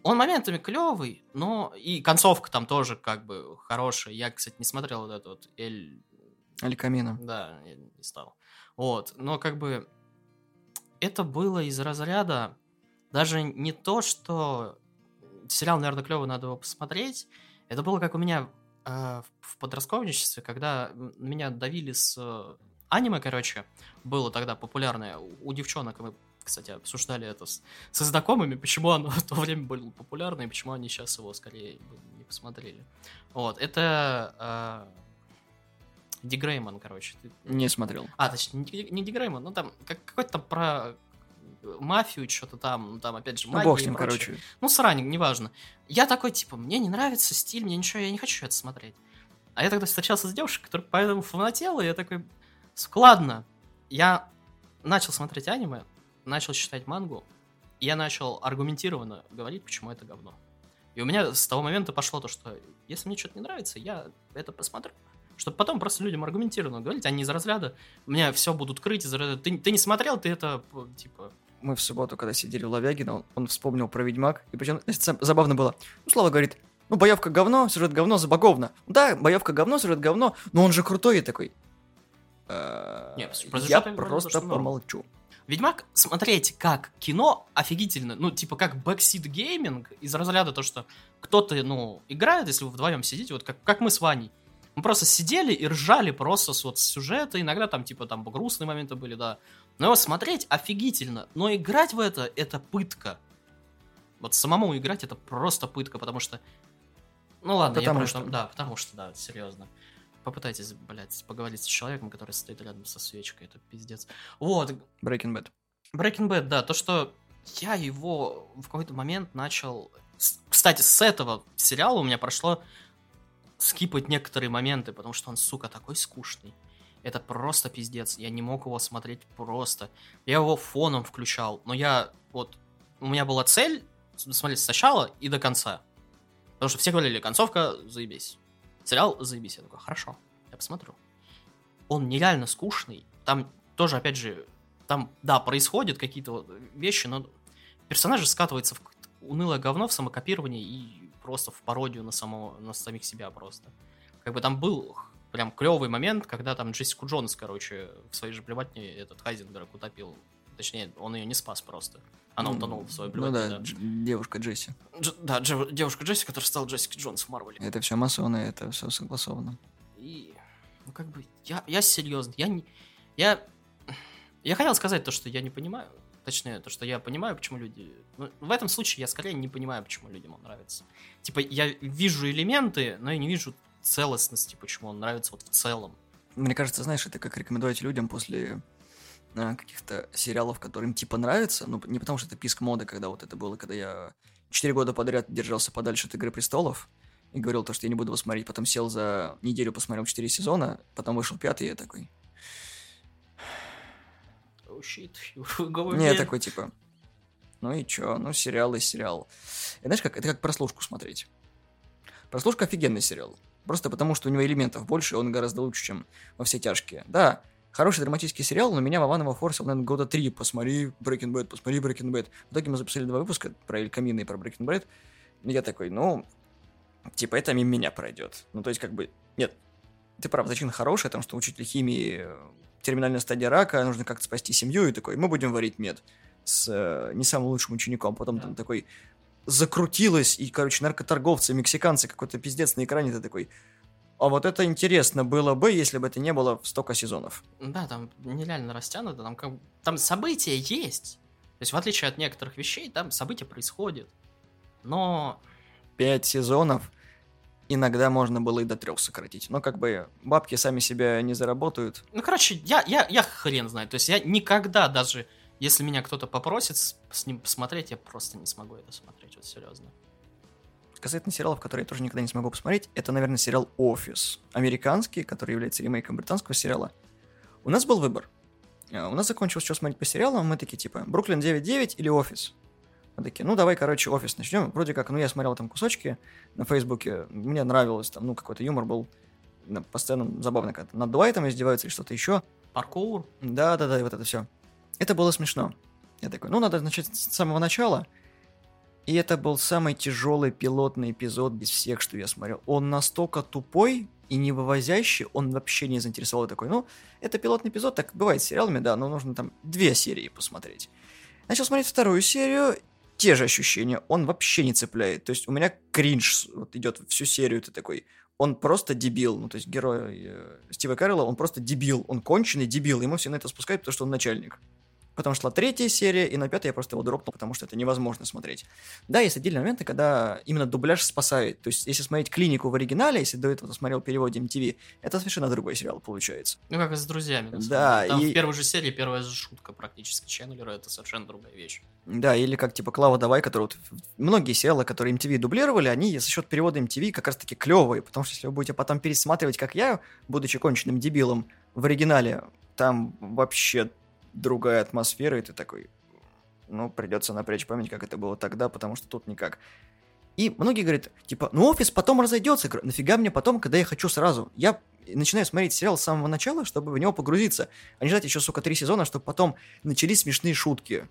Он моментами клевый, но и концовка там тоже как бы хорошая. Я, кстати, не смотрел вот это вот Эль...
Аль Камино.
Да, я не стал. Вот, но как бы это было из разряда даже не то, что сериал, наверное, клевый, надо его посмотреть. Это было как у меня э, в- подростковничестве, когда меня давили с э, аниме, короче, было тогда популярное у, девчонок, мы, кстати, обсуждали это с, со знакомыми, почему оно в то время было популярно, и почему они сейчас его скорее не посмотрели. Вот, это э, Ди Грейман, короче. Ты-
Не смотрел.
а, точнее, не, не Ди Грейман, ну там как, какой-то там про мафию, что-то там, ну там опять же
Ну,
магия
бог с ним, короче.
Ну, сраник, неважно. Я такой, типа, мне не нравится стиль, мне ничего, я не хочу это смотреть. А я тогда встречался с девушкой, которая поэтому фанатела, и я такой, «Сука, ладно. Я начал смотреть аниме, начал читать мангу, и я начал аргументированно говорить, почему это говно. И у меня с того момента пошло то, что если мне что-то не нравится, я это посмотрю. Чтобы потом просто людям аргументированно говорить, а не из разряда, меня все будут крыть из разряда, ты, ты не смотрел, ты это, типа,
Мы в субботу, когда сидели у Лавягина, он, он вспомнил про Ведьмак, и причем значит, забавно было. Ну, Слава говорит, ну, боевка говно, сюжет говно, забаговно. Да, боевка говно, сюжет говно, но он же крутой, такой. «Э,
Не, про сюжет
я просто помолчу.
Ведьмак смотреть как кино офигительно. Ну, типа как backseat gaming из разряда то, что кто-то, ну, играет, если вы вдвоем сидите, вот как, как мы с Ваней. Мы просто сидели и ржали просто с вот сюжета, иногда там, типа, там грустные моменты были, да. Но его смотреть офигительно, но играть в это, это пытка. Вот самому играть это просто пытка, потому что... Ну ладно,
Потому
я
что.
просто... Да, потому что, да, серьезно. Попытайтесь, блядь, поговорить с человеком, который стоит рядом со свечкой, это пиздец. Вот,
Breaking Bad.
Breaking Bad, да, то, что я его в какой-то момент начал... Кстати, с этого сериала у меня прошло скипать некоторые моменты, потому что он, сука, такой скучный. Это просто пиздец. Я не мог его смотреть просто. Я его фоном включал, но я вот... У меня была цель смотреть сначала и до конца. Потому что все говорили, концовка, заебись. Сериал, заебись. Я такой, хорошо, я посмотрю. Он нереально скучный. Там тоже, опять же, там, да, происходят какие-то вещи, но персонажи скатываются в унылое говно в самокопирование и просто в пародию на, самого, на самих себя просто. Как бы там был прям клевый момент, когда там Джессику Джонс, короче, в своей же плеватне этот Хайзенберг утопил. Точнее, он ее не спас просто. Она утонула в своей
Ну
плеватне,
да,
да.
Дж- девушка Джесси.
Дж- да, Дж- девушка Джесси, которая стала Джессикой Джонс в Марвеле.
Это все масоны, это все согласовано.
И, ну, как бы, я, я серьезно, я не... Я, я хотел сказать то, что я не понимаю, точнее, то, что я понимаю, почему люди... ну, в этом случае я скорее не понимаю, почему людям он нравится. Типа, я вижу элементы, но я не вижу целостности, почему он нравится вот в целом.
Мне кажется, знаешь, это как рекомендовать людям после каких-то сериалов, которым типа нравится. Ну, не потому что это писк моды, когда вот это было, когда я четыре года подряд держался подальше от Игры Престолов и говорил то, что я не буду его смотреть. Потом сел за неделю, посмотрел четыре сезона, потом вышел пятый, и я такой...
oh, shit,
Не, такой, типа, ну и чё, ну сериал и сериал. И знаешь, как, это как прослушку смотреть. Прослушка офигенный сериал. Просто потому, что у него элементов больше, и он гораздо лучше, чем во все тяжкие. Да, хороший драматический сериал, но меня Вованова форсил, наверное, года три. Посмотри Breaking Bad, посмотри Breaking Bad. В итоге мы записали два выпуска про Эль Камина и про Breaking Bad. И я такой, ну, типа, это мимо меня пройдет. Ну, то есть, как бы, нет, ты прав, зачин хороший, там, что учитель химии, э, терминальная стадия рака, нужно как-то спасти семью, и такой, мы будем варить мед с э, не самым лучшим учеником. Потом там такой закрутилось, и, короче, наркоторговцы, мексиканцы, какой-то пиздец на экране, ты такой, а вот это интересно было бы, если бы это не было столько сезонов.
Да, там нереально растянуто, там, как... там события есть. То есть, в отличие от некоторых вещей, там события происходят. Но...
Пять сезонов иногда можно было и до трех сократить. Но как бы бабки сами себя не заработают.
Ну, короче, я, я, я хрен знаю. То есть я никогда даже если меня кто-то попросит с ним посмотреть, я просто не смогу это смотреть, вот серьезно.
Касательно сериалов, которые я тоже никогда не смогу посмотреть, это, наверное, сериал «Офис». Американский, который является ремейком британского сериала. У нас был выбор. А, у нас закончилось, что смотреть по сериалам, мы такие, типа, «Бруклин 9.9» или «Офис». Мы такие, ну, давай, короче, «Офис» начнем. Вроде как, ну, я смотрел там кусочки на Фейсбуке, мне нравилось, там, ну, какой-то юмор был постоянно забавно, когда над Дуайтом издеваются или что-то еще.
Паркур?
Да-да-да, вот это все. Это было смешно. Я такой, ну, надо начать с самого начала. И это был самый тяжелый пилотный эпизод без всех, что я смотрел. Он настолько тупой и не вывозящий, он вообще не заинтересовал. Такой, ну, это пилотный эпизод, так бывает с сериалами, да, но нужно там две серии посмотреть. Начал смотреть вторую серию, те же ощущения, он вообще не цепляет. То есть у меня кринж вот идет всю серию, ты такой, он просто дебил. Ну, то есть герой э, Стива Кэрролла, он просто дебил, он конченый дебил, ему все на это спускают, потому что он начальник. Потом шла третья серия, и на пятой я просто его дропнул, потому что это невозможно смотреть. Да, есть отдельные моменты, когда именно дубляж спасает. То есть, если смотреть клинику в оригинале, если до этого смотрел переводе MTV, это совершенно другой сериал получается.
Ну, как и с друзьями.
Да.
Там и... в первой же серии первая же шутка практически Ченнелера, это совершенно другая вещь.
Да, или как типа Клава Давай, который вот многие сериалы, которые MTV дублировали, они за счет перевода MTV как раз таки клевые, потому что если вы будете потом пересматривать, как я, будучи конченным дебилом в оригинале, там вообще другая атмосфера, и ты такой, ну, придется напрячь память, как это было тогда, потому что тут никак. И многие говорят, типа, ну, офис потом разойдется. нафига мне потом, когда я хочу сразу? Я начинаю смотреть сериал с самого начала, чтобы в него погрузиться, а не ждать еще, сука, три сезона, чтобы потом начались смешные шутки.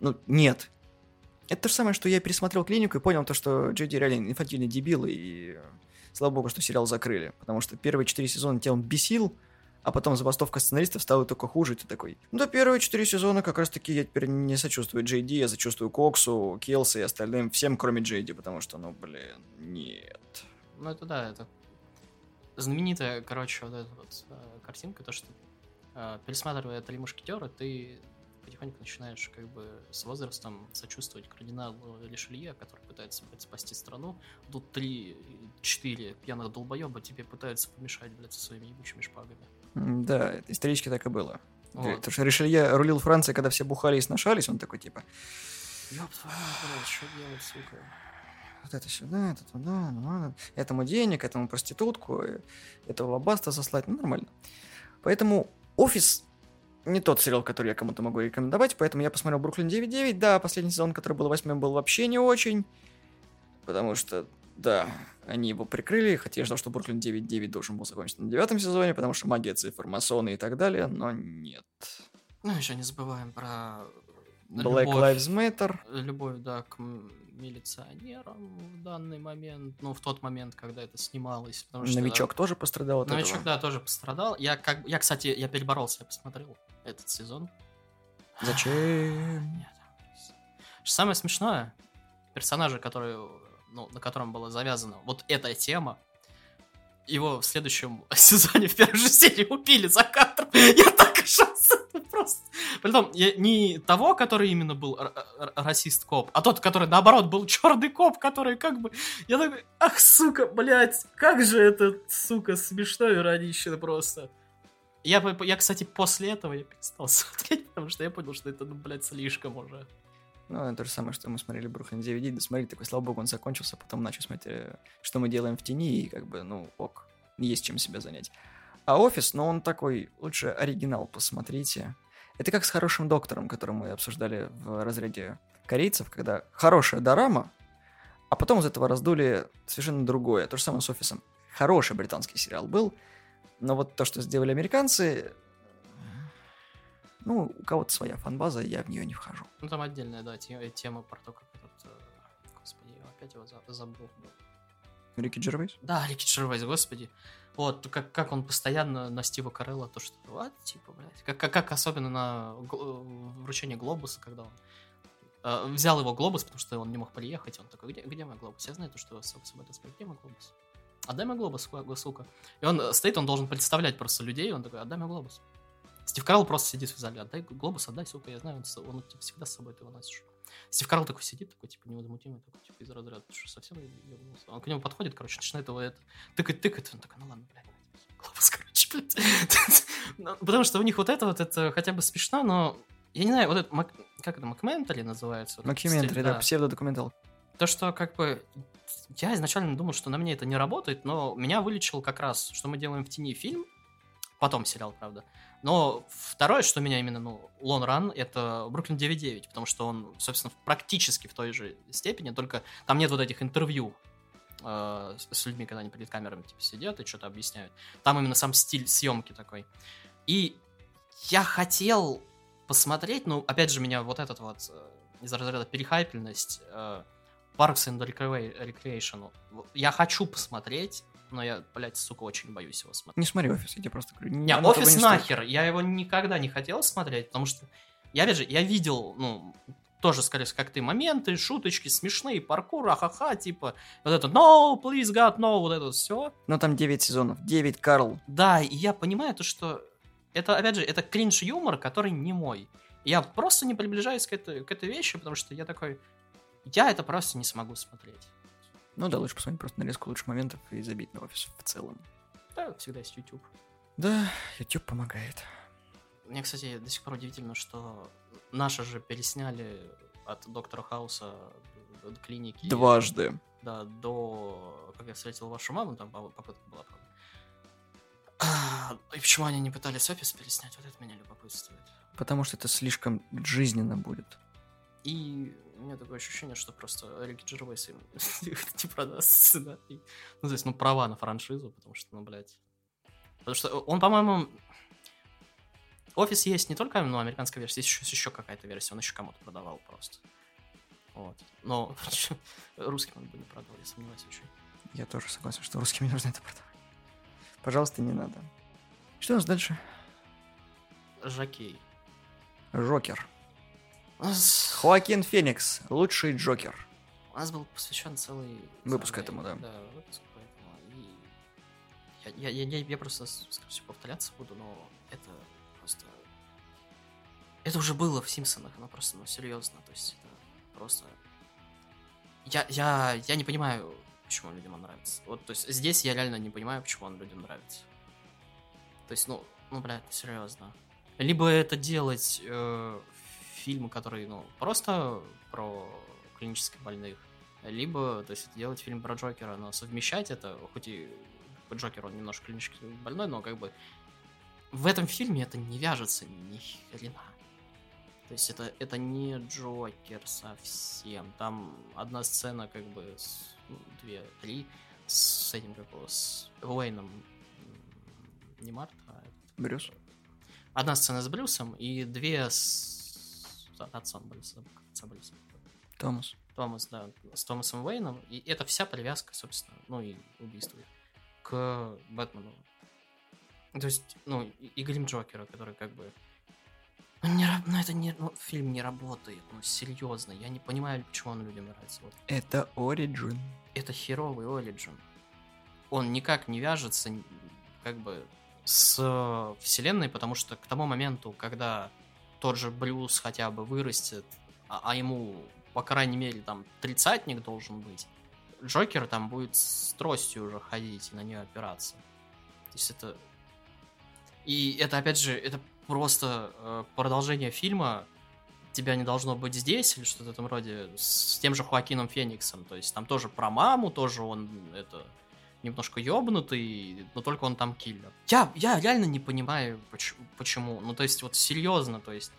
Ну, нет. Это то же самое, что я пересмотрел клинику и понял то, что Джеди реально инфантильный дебил, и слава богу, что сериал закрыли. Потому что первые четыре сезона тебя он бесил, а потом забастовка сценаристов стала только хуже, и ты такой, ну, да первые четыре сезона как раз-таки я теперь не сочувствую Джей Ди, я сочувствую Коксу, Келси и остальным, всем, кроме Джей Ди, потому что, ну, блин, нет.
Ну, это да, это знаменитая, короче, вот эта вот э, картинка, то, что э, пересматривая «Три мушкетера», ты потихоньку начинаешь как бы с возрастом сочувствовать кардиналу Лишелье, который пытается блядь, спасти страну. Тут три-четыре пьяных долбоеба тебе пытаются помешать, блядь, со своими ебучими шпагами.
Да, исторически так и было. Вот. Потому что Ришелье рулил Францией, когда все бухали и сношались, он такой, типа...
Ёб твою, что делать, сука?
Вот это сюда, это туда, ну ладно. Этому денег, этому проститутку, этого лобаста сослать, ну нормально. Поэтому офис не тот сериал, который я кому-то могу рекомендовать, поэтому я посмотрел Бруклин 9.9, да, последний сезон, который был восьмым, был вообще не очень, потому что, да, они его прикрыли, хотя я ждал, что Бруклин 9.9 должен был закончиться на девятом сезоне, потому что магия цифр, масоны и так далее, но нет.
Ну, еще не забываем про
Black любовь, Lives Matter.
Любовь, да, к милиционерам в данный момент, ну, в тот момент, когда это снималось.
Потому что, Новичок тоже пострадал от
Новичок,
этого?
да, тоже пострадал. Я, как, я, кстати, я переборолся, я посмотрел этот сезон.
Зачем?
Нет. Самое смешное, персонажи, которые, ну, на котором была завязана вот эта тема, его в следующем сезоне в первой же серии убили за кадром. Я так ошался. Просто. Притом, я, не того, который именно был расист-коп, а тот, который, наоборот, был черный коп, который как бы... Я такой, ах, сука, блядь, как же это, сука, смешно иронично просто. Я, я, кстати, после этого я перестал смотреть, потому что я понял, что это, ну, блядь, слишком уже.
Ну, это то же самое, что мы смотрели Бруклин 9 досмотрели, такой, слава богу, он закончился, потом начал смотреть, э, что мы делаем в тени, и как бы, ну, ок, есть чем себя занять. А офис, ну, он такой, лучше оригинал посмотрите. Это как с хорошим доктором, который мы обсуждали в разряде корейцев, когда хорошая дорама, а потом из этого раздули совершенно другое. То же самое с офисом. Хороший британский сериал был, но вот то, что сделали американцы, ну, у кого-то своя фанбаза, я в нее не вхожу.
Ну, там отдельная, да, тема про то, как этот... Э, господи, я опять его забыл.
Рики Джервейс?
Да, Рики Джервейс, господи. Вот, как, как он постоянно на Стива Карелла, то, что, вот, типа, блядь. Как, как, как особенно на вручение Глобуса, когда он э, взял его Глобус, потому что он не мог приехать. Он такой, где, где мой Глобус? Я знаю то, что вас собой где мой Глобус? Отдай мой Глобус, сука. И он стоит, он должен представлять просто людей, он такой, отдай мой Глобус. Стив Карл просто сидит в зале, отдай глобус, отдай, сука, я знаю, он, он, типа, всегда с собой ты его носишь. Стив Карл такой сидит, такой, типа, невозмутимый, такой, типа, из разряда, ты что, совсем ебнулся? Он к нему подходит, короче, начинает его это, тыкать, тыкать, он такой, ну ладно, блядь, глобус, короче, блядь. Ну, потому что у них вот это вот, это хотя бы смешно, но я не знаю, вот это, как это, Макментали называется?
Макментали, да, псевдодокументал.
То, что как бы я изначально думал, что на мне это не работает, но меня вылечил как раз, что мы делаем в тени фильм, потом сериал, правда, но второе, что меня именно, ну, Лон Ран, это Бруклин 9.9, потому что он, собственно, практически в той же степени, только там нет вот этих интервью э, с людьми, когда они перед камерами типа, сидят и что-то объясняют. Там именно сам стиль съемки такой. И я хотел посмотреть, ну, опять же, меня вот этот вот э, из разряда перехайпельность э, Parks and Recreation. Я хочу посмотреть, но я, блядь, сука, очень боюсь его смотреть.
Не смотри офис, я тебе просто говорю.
Не, офис не нахер, стоит. я его никогда не хотел смотреть, потому что я, опять же, я видел, ну, тоже, скорее как ты, моменты, шуточки, смешные, паркур, ахаха, типа, вот это no, please God, no, вот это все.
Но там 9 сезонов, 9, Карл.
Да, и я понимаю то, что это, опять же, это кринж-юмор, который не мой. Я просто не приближаюсь к этой, к этой вещи, потому что я такой, я это просто не смогу смотреть.
Ну да, лучше посмотреть просто нарезку лучших моментов и забить на офис в целом.
Да, всегда есть YouTube.
Да, YouTube помогает.
Мне, кстати, до сих пор удивительно, что наши же пересняли от Доктора Хауса до клиники.
Дважды.
Да, до как я встретил вашу маму, там попытка была, правда. И почему они не пытались офис переснять, вот это меня любопытствует.
Потому что это слишком жизненно будет.
И у меня такое ощущение, что просто Рики Джервейс им не продастся, да. И, ну, то есть, ну, права на франшизу, потому что, ну, блядь. Потому что он, по-моему, Офис есть не только ну, американская версия, есть еще, еще какая-то версия, он еще кому-то продавал просто. Вот. Но русским он бы не продал, я сомневаюсь очень.
Я тоже согласен, что русским не нужно это продавать. Пожалуйста, не надо. Что у нас дальше?
Жакей.
Жокер. Хоакин Феникс, лучший Джокер.
У нас был посвящен целый...
Выпуск целый, этому, да.
Да, выпуск поэтому. И я, я, я, я просто, скорее всего, повторяться буду, но это просто... Это уже было в Симпсонах, но просто, ну, серьезно, то есть это просто... Я, я, я не понимаю, почему людям он нравится. Вот, то есть здесь я реально не понимаю, почему он людям нравится. То есть, ну, ну, блядь, серьезно. Либо это делать э, фильмы, которые, ну, просто про клинически больных, либо, то есть, делать фильм про Джокера, но совмещать это, хоть и Джокер, он немножко клинически больной, но как бы в этом фильме это не вяжется ни хрена. То есть это, это не Джокер совсем. Там одна сцена, как бы, с, ну, две, три, с этим, как его, с Уэйном, не Март, а...
Брюс.
Одна сцена с Брюсом и две с отцом Брюса, отца Брюса.
Томас.
Томас, да, с Томасом Уэйном. И это вся привязка, собственно, ну и убийство к Бэтмену. То есть, ну, и, и Грим Джокера, который как бы... Ну, не, ну это не, ну, фильм не работает, ну, серьезно. Я не понимаю, почему он людям нравится. Вот.
Это Origin.
Это херовый Origin. Он никак не вяжется, как бы, с вселенной, потому что к тому моменту, когда тот же Блюз хотя бы вырастет, а, а ему, по крайней мере, там, тридцатник должен быть, Джокер там будет с тростью уже ходить и на нее опираться. То есть это... И это, опять же, это просто э, продолжение фильма. Тебя не должно быть здесь или что-то в этом роде с тем же Хуакином Фениксом. То есть там тоже про маму, тоже он это немножко ёбнутый, но только он там киллер. Я, я реально не понимаю, почему. Ну, то есть, вот серьезно, то есть...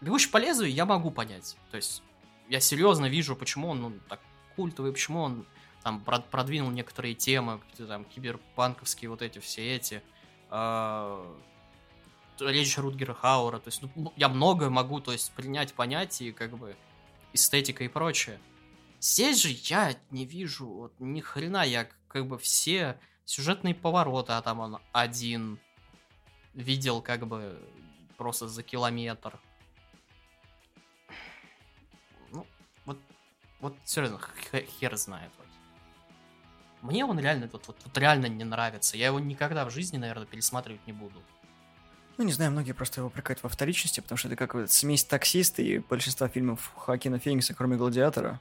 Бегущий по лезвию я могу понять. То есть, я серьезно вижу, почему он ну, так культовый, почему он там продвинул некоторые темы, там, киберпанковские вот эти все эти. Э, речь Рутгера Хаура. То есть, ну, я многое могу, то есть, принять понятие, как бы, эстетика и прочее. Здесь же я не вижу вот ни хрена, я как бы все сюжетные повороты, а там он один видел как бы просто за километр. Ну, вот, вот серьезно, хер знает. Вот. Мне он реально, вот, вот, вот реально не нравится. Я его никогда в жизни, наверное, пересматривать не буду.
Ну, не знаю, многие просто его упрекают во вторичности, потому что это как вот смесь таксиста и большинства фильмов Хакина Феникса, кроме «Гладиатора».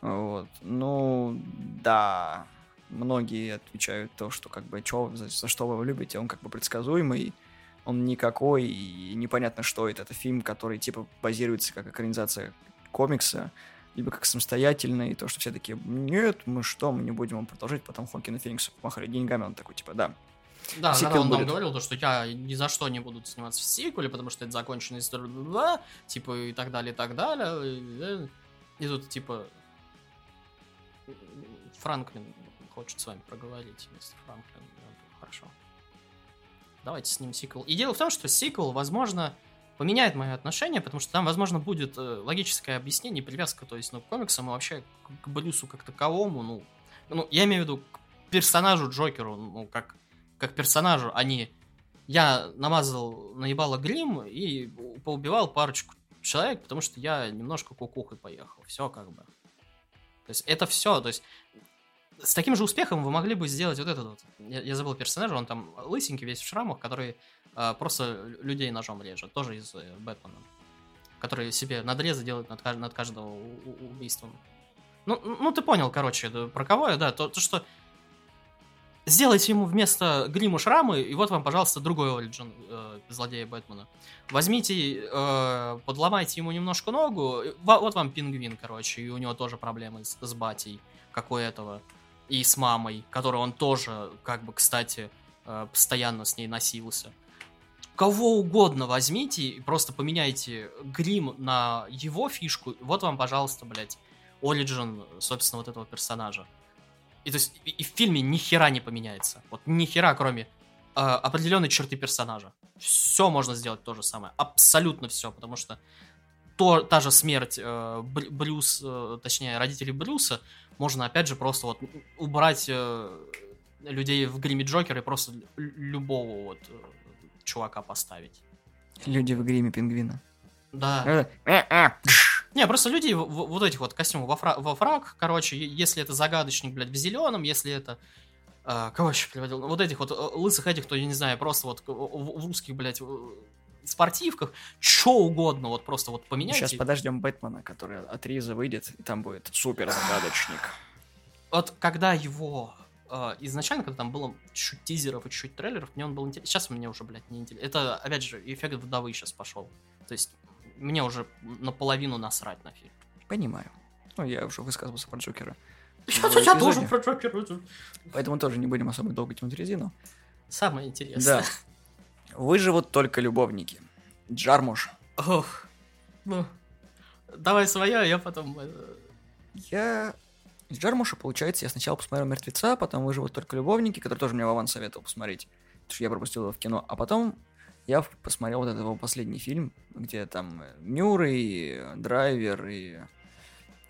Вот. Ну, да, многие отвечают то, что как бы, чё, за, за что вы его любите, он как бы предсказуемый, он никакой, и непонятно, что это. Это фильм, который, типа, базируется как экранизация комикса, либо как самостоятельный, и то, что все такие, нет, мы что, мы не будем его продолжать, потом Хокина Феникса помахали деньгами, он такой, типа, да.
Да, когда он будет. нам говорил, то, что я ни за что не буду сниматься в сиквеле, потому что это законченная история, типа, и так далее, и так далее. И тут, типа, Франклин хочет с вами проговорить, мистер Франклин. Хорошо. Давайте с ним сиквел. И дело в том, что сиквел, возможно, поменяет мое отношение, потому что там, возможно, будет э, логическое объяснение, привязка, то есть, ну, к комиксам и вообще к, Брюсу как таковому, ну, ну, я имею в виду к персонажу Джокеру, ну, как, как персонажу, а не я намазал, наебало грим и поубивал парочку человек, потому что я немножко кукухой поехал. Все как бы. То есть это все, то есть с таким же успехом вы могли бы сделать вот этот вот. Я, я забыл персонажа, он там лысенький, весь в шрамах, который э, просто людей ножом режет, тоже из э, Бэтмена. Который себе надрезы делает над, над каждого убийством. Ну, ну, ты понял, короче, про кого я, да, то, то, что сделайте ему вместо грима шрамы, и вот вам, пожалуйста, другой Ориджин э, злодея Бэтмена. Возьмите, э, подломайте ему немножко ногу, вот вам пингвин, короче, и у него тоже проблемы с, с батей, как у этого, и с мамой, которой он тоже, как бы, кстати, э, постоянно с ней носился. Кого угодно возьмите и просто поменяйте грим на его фишку, вот вам, пожалуйста, блядь, Ориджин, собственно, вот этого персонажа. И то есть и, и в фильме ни хера не поменяется. Вот ни хера, кроме э, определенной черты персонажа. Все можно сделать то же самое. Абсолютно все, потому что то, та же смерть э, Брюс, э, точнее, родителей Брюса, можно опять же просто вот убрать э, людей в гриме Джокера и просто любого вот э, чувака поставить.
Люди в гриме пингвина.
Да. Э, не, просто люди в, в, вот этих вот костюмов во, фра, во фраг, короче, если это загадочник, блядь, в зеленом, если это... Э, кого еще приводил? Вот этих вот э, лысых этих, кто, я не знаю, просто вот в, в русских, блядь, спортивках, что угодно, вот просто вот поменяйте.
Сейчас подождем Бэтмена, который от Риза выйдет, и там будет супер загадочник.
Вот когда его э, изначально, когда там было чуть тизеров и чуть трейлеров, мне он был интересен. Сейчас мне уже, блядь, не интересно. Это, опять же, эффект вдовы сейчас пошел. То есть мне уже наполовину насрать на фильм.
Понимаю. Ну, я уже высказывался про Джокера.
Я, я тоже про Джокера.
Поэтому тоже не будем особо долго тянуть резину.
Самое интересное.
Да. Выживут только любовники. Джармуш.
Ох. Ну, давай свое, а я потом... Э,
я из Джармуша, получается, я сначала посмотрел «Мертвеца», потом «Выживут только любовники», который тоже мне Вован советовал посмотреть, потому что я пропустил его в кино, а потом я посмотрел вот этот его последний фильм, где там э, Мюррей, Драйвер и...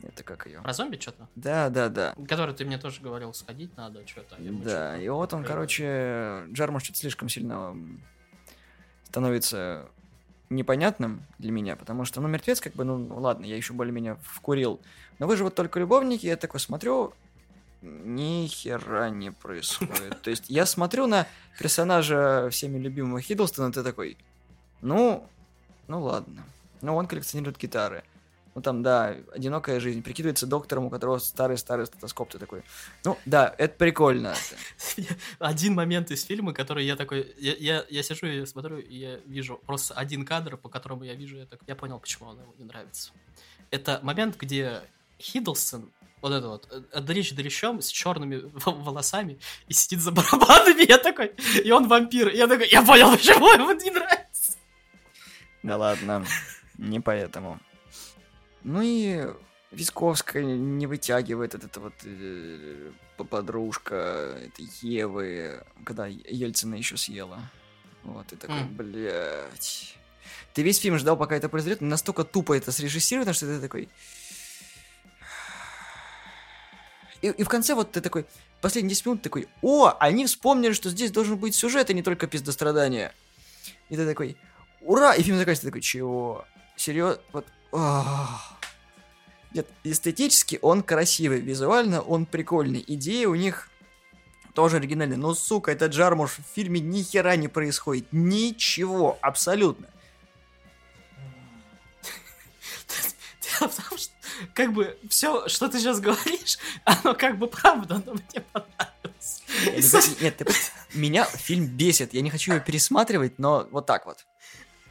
Это как ее?
Про зомби что-то?
Да, да, да.
Который ты мне тоже говорил, сходить надо, что-то.
Да, и вот он, короче, Джармуш что-то слишком сильно становится непонятным для меня, потому что, ну, мертвец, как бы, ну, ладно, я еще более-менее вкурил. Но вы же вот только любовники, я такой смотрю, ни хера не происходит. То есть я смотрю на персонажа всеми любимого Хиддлстона, ты такой, ну, ну ладно. Ну, он коллекционирует гитары. Ну, там, да, одинокая жизнь. Прикидывается доктором, у которого старый-старый стетоскоп. Ты такой, ну, да, это прикольно.
Один момент из фильма, который я такой... Я, я, сижу и смотрю, и я вижу просто один кадр, по которому я вижу, я, так, я понял, почему он ему не нравится. Это момент, где Хиддлстон вот это вот, э, дрищ дрищом с черными волосами и сидит за барабанами, я такой, и он вампир, я такой, я понял, почему ему не нравится.
Да ладно, не поэтому. Ну и Висковская не вытягивает от этого вот э, подружка этой Евы, когда Ельцина еще съела. Вот, и такой, mm. блядь. Ты весь фильм ждал, пока это произойдет, настолько тупо это срежиссировано, что ты такой... И, и в конце вот ты такой, последние 10 минут такой, о, они вспомнили, что здесь должен быть сюжет, а не только пиздострадание. И ты такой, ура! И фильм заканчивается, такой, чего? Серьезно? Вот. Нет, эстетически он красивый, визуально он прикольный. Идеи у них тоже оригинальные. Но, сука, этот Джармуш в фильме ни хера не происходит. Ничего, абсолютно.
Потому что, как бы, все, что ты сейчас говоришь, оно как бы правда, но мне понравилось.
Нет, ты, меня фильм бесит. Я не хочу его пересматривать, но вот так вот.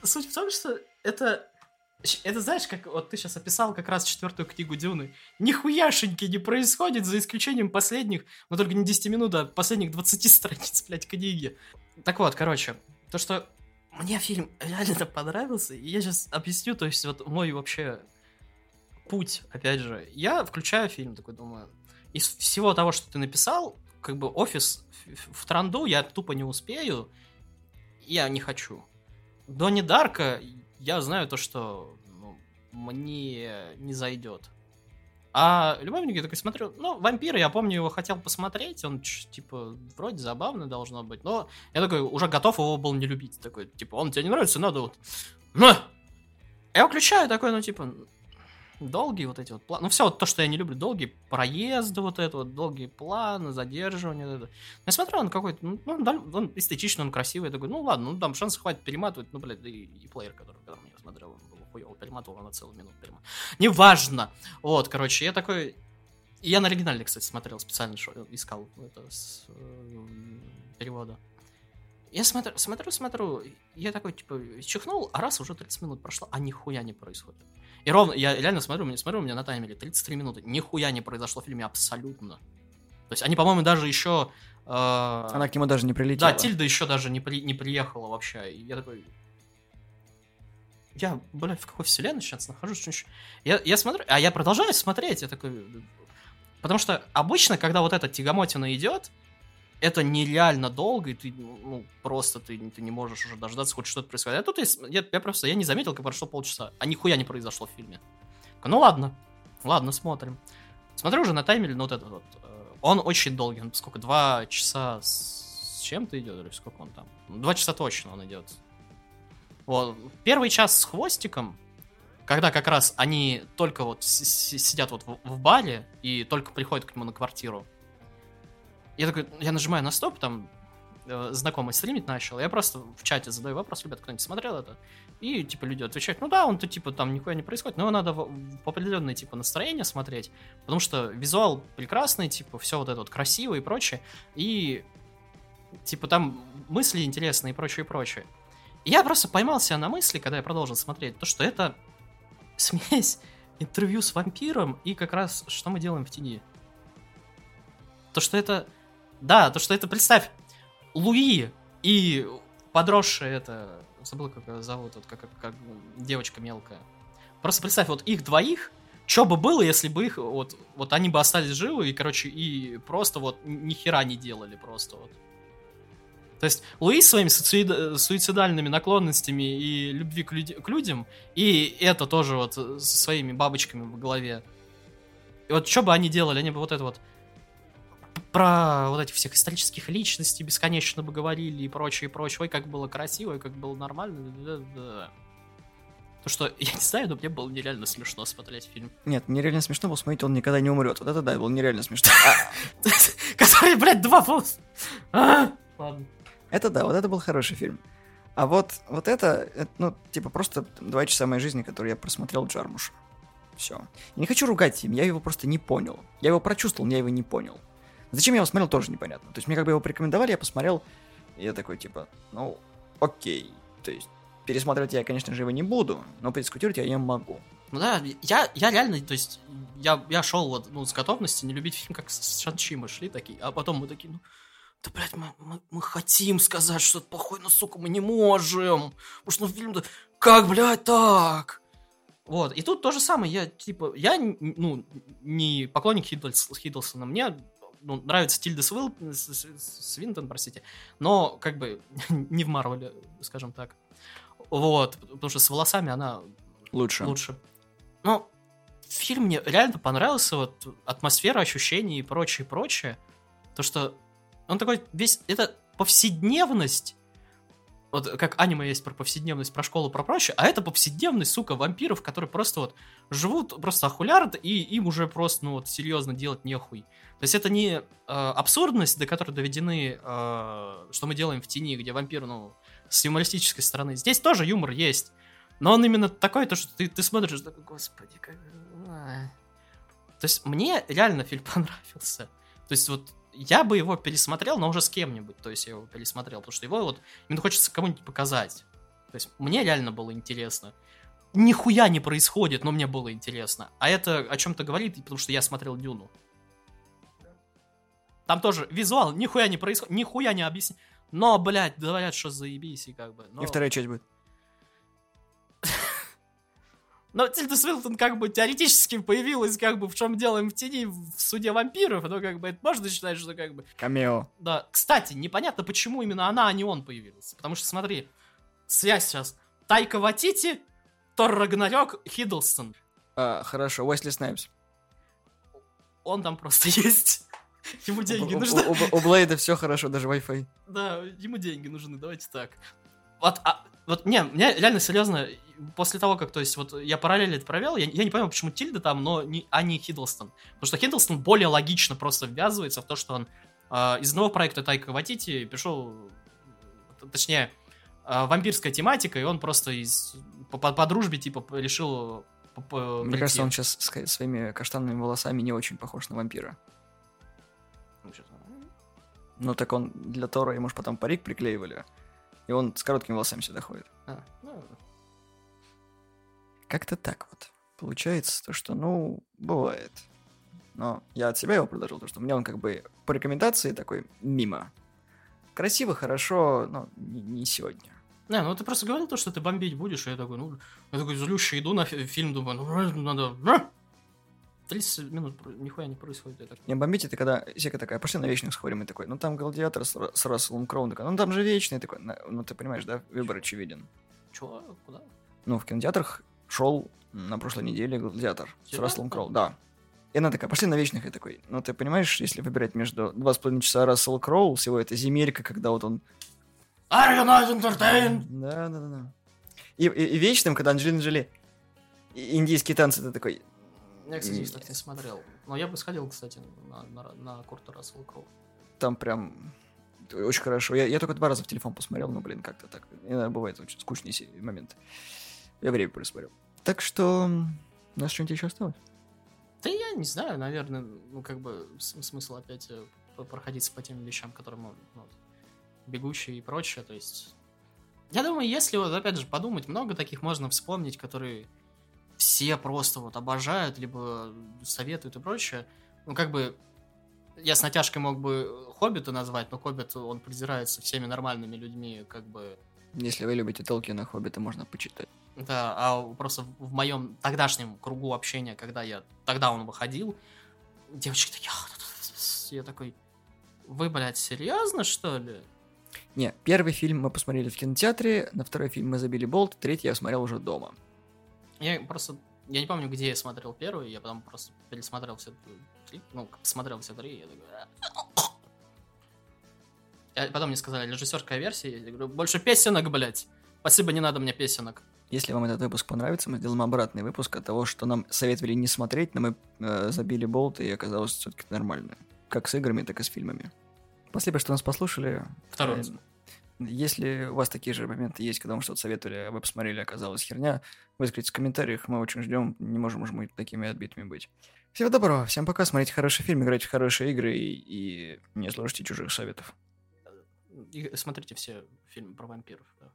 Суть в том, что это это знаешь, как вот ты сейчас описал как раз четвертую книгу Дюны. Нихуяшеньки не происходит, за исключением последних, но только не 10 минут, а последних 20 страниц, блядь, книги. Так вот, короче, то, что мне фильм реально понравился, и я сейчас объясню, то есть вот мой вообще путь, опять же. Я включаю фильм, такой думаю, из всего того, что ты написал, как бы офис в транду я тупо не успею, я не хочу. Донни Дарка я знаю то, что ну, мне не зайдет. А любовники я такой смотрю, ну, вампир, я помню, его хотел посмотреть, он, типа, вроде забавно должно быть, но я такой уже готов его был не любить, такой, типа, он тебе не нравится, надо вот, ну, я выключаю такой, ну, типа, долгие вот эти вот планы. Ну, все вот то, что я не люблю. Долгие проезды вот это вот, долгие планы, задерживания. Вот это. Я смотрю, он какой-то, ну, он эстетичный, он красивый. Я такой, ну, ладно, ну, там шанс хватит перематывать. Ну, блядь, и, и плеер, который, когда я смотрел, он был хуёво перематывал на целую минуту перематывал. Неважно. Вот, короче, я такой... Я на оригинале, кстати, смотрел специально, что искал это с э, перевода. Я смотрю, смотрю, смотрю, я такой, типа, чихнул, а раз уже 30 минут прошло, а нихуя не происходит. И ровно, я реально смотрю, смотрю, у меня на таймере 33 минуты. Нихуя не произошло в фильме абсолютно. То есть они, по-моему, даже еще...
Э... Она к нему даже не прилетела.
Да, Тильда еще даже не, при... не приехала вообще. И я такой... Я, блядь, в какой вселенной сейчас нахожусь? Я, я смотрю, а я продолжаю смотреть, я такой... Потому что обычно, когда вот эта тягомотина идет, это нереально долго, и ты, ну, просто ты, ты не можешь уже дождаться, хоть что-то происходит. А тут я, я просто, я не заметил, как прошло полчаса, а нихуя не произошло в фильме. Ну ладно, ладно, смотрим. Смотрю уже на таймере, ну вот этот вот, э, он очень долгий, он сколько, два часа с чем-то идет, или сколько он там? Два часа точно он идет. Вот, первый час с хвостиком, когда как раз они только вот сидят вот в, в баре и только приходят к нему на квартиру, я такой, я нажимаю на стоп, там э, знакомый стримить начал, я просто в чате задаю вопрос, ребят, кто-нибудь смотрел это? И, типа, люди отвечают, ну да, он-то, типа, там нихуя не происходит, но надо в, в типа, настроение смотреть, потому что визуал прекрасный, типа, все вот это вот красиво и прочее, и, типа, там мысли интересные и прочее, и прочее. И я просто поймал себя на мысли, когда я продолжил смотреть, то, что это смесь интервью с вампиром и как раз, что мы делаем в тени. То, что это да, то, что это, представь, Луи и подросшая это... Забыл, как ее зовут, вот, как, как, как девочка мелкая. Просто представь, вот их двоих, что бы было, если бы их, вот, вот они бы остались живы и, короче, и просто вот ни хера не делали просто вот. То есть Луи своими суицидальными наклонностями и любви к, люд- к людям, и это тоже вот со своими бабочками в голове. И вот что бы они делали, они бы вот это вот про вот этих всех исторических личностей бесконечно бы говорили и прочее, и прочее. Ой, как было красиво, и как было нормально. Да, да. То, что, я не знаю, но мне было нереально смешно смотреть фильм.
Нет, нереально смешно было смотреть, он никогда не умрет. Вот это да, было нереально смешно.
Который, блядь, два полос. А, ладно.
Это да, вот это был хороший фильм. А вот, вот это, ну, типа, просто два часа моей жизни, которые я просмотрел Джармуша. Все. Я не хочу ругать фильм, я его просто не понял. Я его прочувствовал, но я его не понял. Зачем я его смотрел, тоже непонятно. То есть мне как бы его порекомендовали, я посмотрел, и я такой, типа, ну, окей. То есть пересматривать я, конечно же, его не буду, но подискутировать я не могу.
Ну да, я, я реально, то есть, я, я шел вот, ну, с готовностью не любить фильм, как с Шанчи мы шли такие, а потом мы такие, ну, да, блядь, мы, мы, мы хотим сказать что-то плохое, но, сука, мы не можем. Потому что ну, фильм-то... Как, блядь, так? Вот, и тут то же самое, я, типа, я, ну, не поклонник Хиддлс, Хиддлсона, мне ну, нравится Тильда Свил, Свинтон, простите, но, как бы, не в Марвеле, скажем так. Вот, потому что с волосами она...
Лучше.
Лучше. Но фильм мне реально понравился, вот, атмосфера, ощущения и прочее, прочее. То, что он такой весь... Это повседневность, вот как аниме есть про повседневность, про школу, про прочее, а это повседневность, сука, вампиров, которые просто вот живут, просто охулярят, и им уже просто, ну вот, серьезно делать нехуй. То есть это не э, абсурдность, до которой доведены, э, что мы делаем в тени, где вампир, ну, с юмористической стороны. Здесь тоже юмор есть, но он именно такой, то, что ты, ты смотришь, такой, господи, как... То есть мне реально фильм понравился. То есть вот я бы его пересмотрел, но уже с кем-нибудь, то есть я его пересмотрел, потому что его вот именно хочется кому-нибудь показать. То есть мне реально было интересно. Нихуя не происходит, но мне было интересно. А это о чем-то говорит, потому что я смотрел Дюну. Там тоже визуал, нихуя не происходит, нихуя не объяснить. Но, блядь, говорят, что заебись, и как бы. Но...
И вторая часть будет.
Но Тильда Свилтон как бы теоретически появилась как бы в чем делаем в тени в суде вампиров, но как бы это можно считать, что как бы...
Камео.
Да. Кстати, непонятно, почему именно она, а не он появился. Потому что, смотри, связь сейчас. Тайка Ватити, Тор Рагнарёк, Хиддлстон.
А, хорошо, Уэсли Снайпс.
Он там просто есть. Ему деньги нужны.
У, у, у Блейда все хорошо, даже Wi-Fi.
Да, ему деньги нужны, давайте так. Вот, а, вот, не, мне реально серьезно, после того, как, то есть, вот я параллели это провел, я, я не понимаю, почему Тильда там, но не, а не Хиддлстон. Потому что Хиддлстон более логично просто ввязывается в то, что он э, из одного проекта Тайка Ватити пришел, точнее, э, вампирская тематика, и он просто из, по, по, по дружбе, типа, решил
по, Мне кажется, он сейчас своими каштанными волосами не очень похож на вампира. Ну, ну так он для Тора ему же потом парик приклеивали. И он с короткими волосами сюда ходит. А, ну... Как-то так вот. Получается то, что, ну, бывает. Но я от себя его предложил, потому что мне он как бы по рекомендации такой мимо. Красиво, хорошо, но не, не сегодня.
Не, ну ты просто говорил то, что ты бомбить будешь, и я такой, ну, я такой злющий иду на фильм, думаю, ну, надо... 30 минут нихуя не происходит.
Это. Не, бомбить это когда Сека такая, пошли на вечных сходим, и такой, ну там гладиатор с, с Расселом Кроуном, такой, ну там же вечный, такой, ну ты понимаешь, да, выбор очевиден.
Чего? Куда?
Ну, в кинотеатрах шел на прошлой неделе гладиатор с Расселом Кроу, да. И она такая, пошли на вечных, и такой, ну ты понимаешь, если выбирать между два с половиной часа Рассел Кроу, всего это земелька, когда вот он...
Not entertained?
Да, да, да, да. И, и, и вечным, когда Анджелина Джоли индийские танцы, ты такой,
я, кстати, кстати, не смотрел. Но я бы сходил, кстати, на, на, на Курта Рассела Кроу.
Там прям очень хорошо. Я, я только два раза в телефон посмотрел, но, блин, как-то так. Иногда бывает очень момент. Я время просмотрел. Так что у нас что-нибудь еще осталось?
Да я не знаю, наверное, ну, как бы смысл опять э, проходиться по тем вещам, которые мы, ну, бегущие и прочее, то есть... Я думаю, если вот, опять же, подумать, много таких можно вспомнить, которые все просто вот обожают, либо советуют и прочее. Ну, как бы, я с натяжкой мог бы Хоббита назвать, но Хоббит, он презирается всеми нормальными людьми, как бы...
Если вы любите Толкина, Хоббита можно почитать.
Да, а просто в моем тогдашнем кругу общения, когда я... Тогда он выходил, девочки такие... Я такой... Вы, блядь, серьезно, что ли?
Не, первый фильм мы посмотрели в кинотеатре, на второй фильм мы забили болт, третий я смотрел уже дома.
Я просто... Я не помню, где я смотрел первый, я потом просто пересмотрел все три, ну, посмотрел все три, я такой... А потом мне сказали, режиссерская версия, я говорю, больше песенок, блядь. Спасибо, не надо мне песенок.
Если вам этот выпуск понравится, мы сделаем обратный выпуск от того, что нам советовали не смотреть, но мы э, забили болт, и оказалось все-таки нормально. Как с играми, так и с фильмами. Спасибо, что нас послушали.
Второй раз.
Если у вас такие же моменты есть, когда вам что-то советовали, а вы посмотрели, оказалось херня, выскажите в комментариях, мы очень ждем, не можем уже мы такими отбитыми быть. Всего доброго, всем пока, смотрите хороший фильм, играйте в хорошие игры и, и не слушайте чужих советов.
И смотрите все фильмы про вампиров. Да.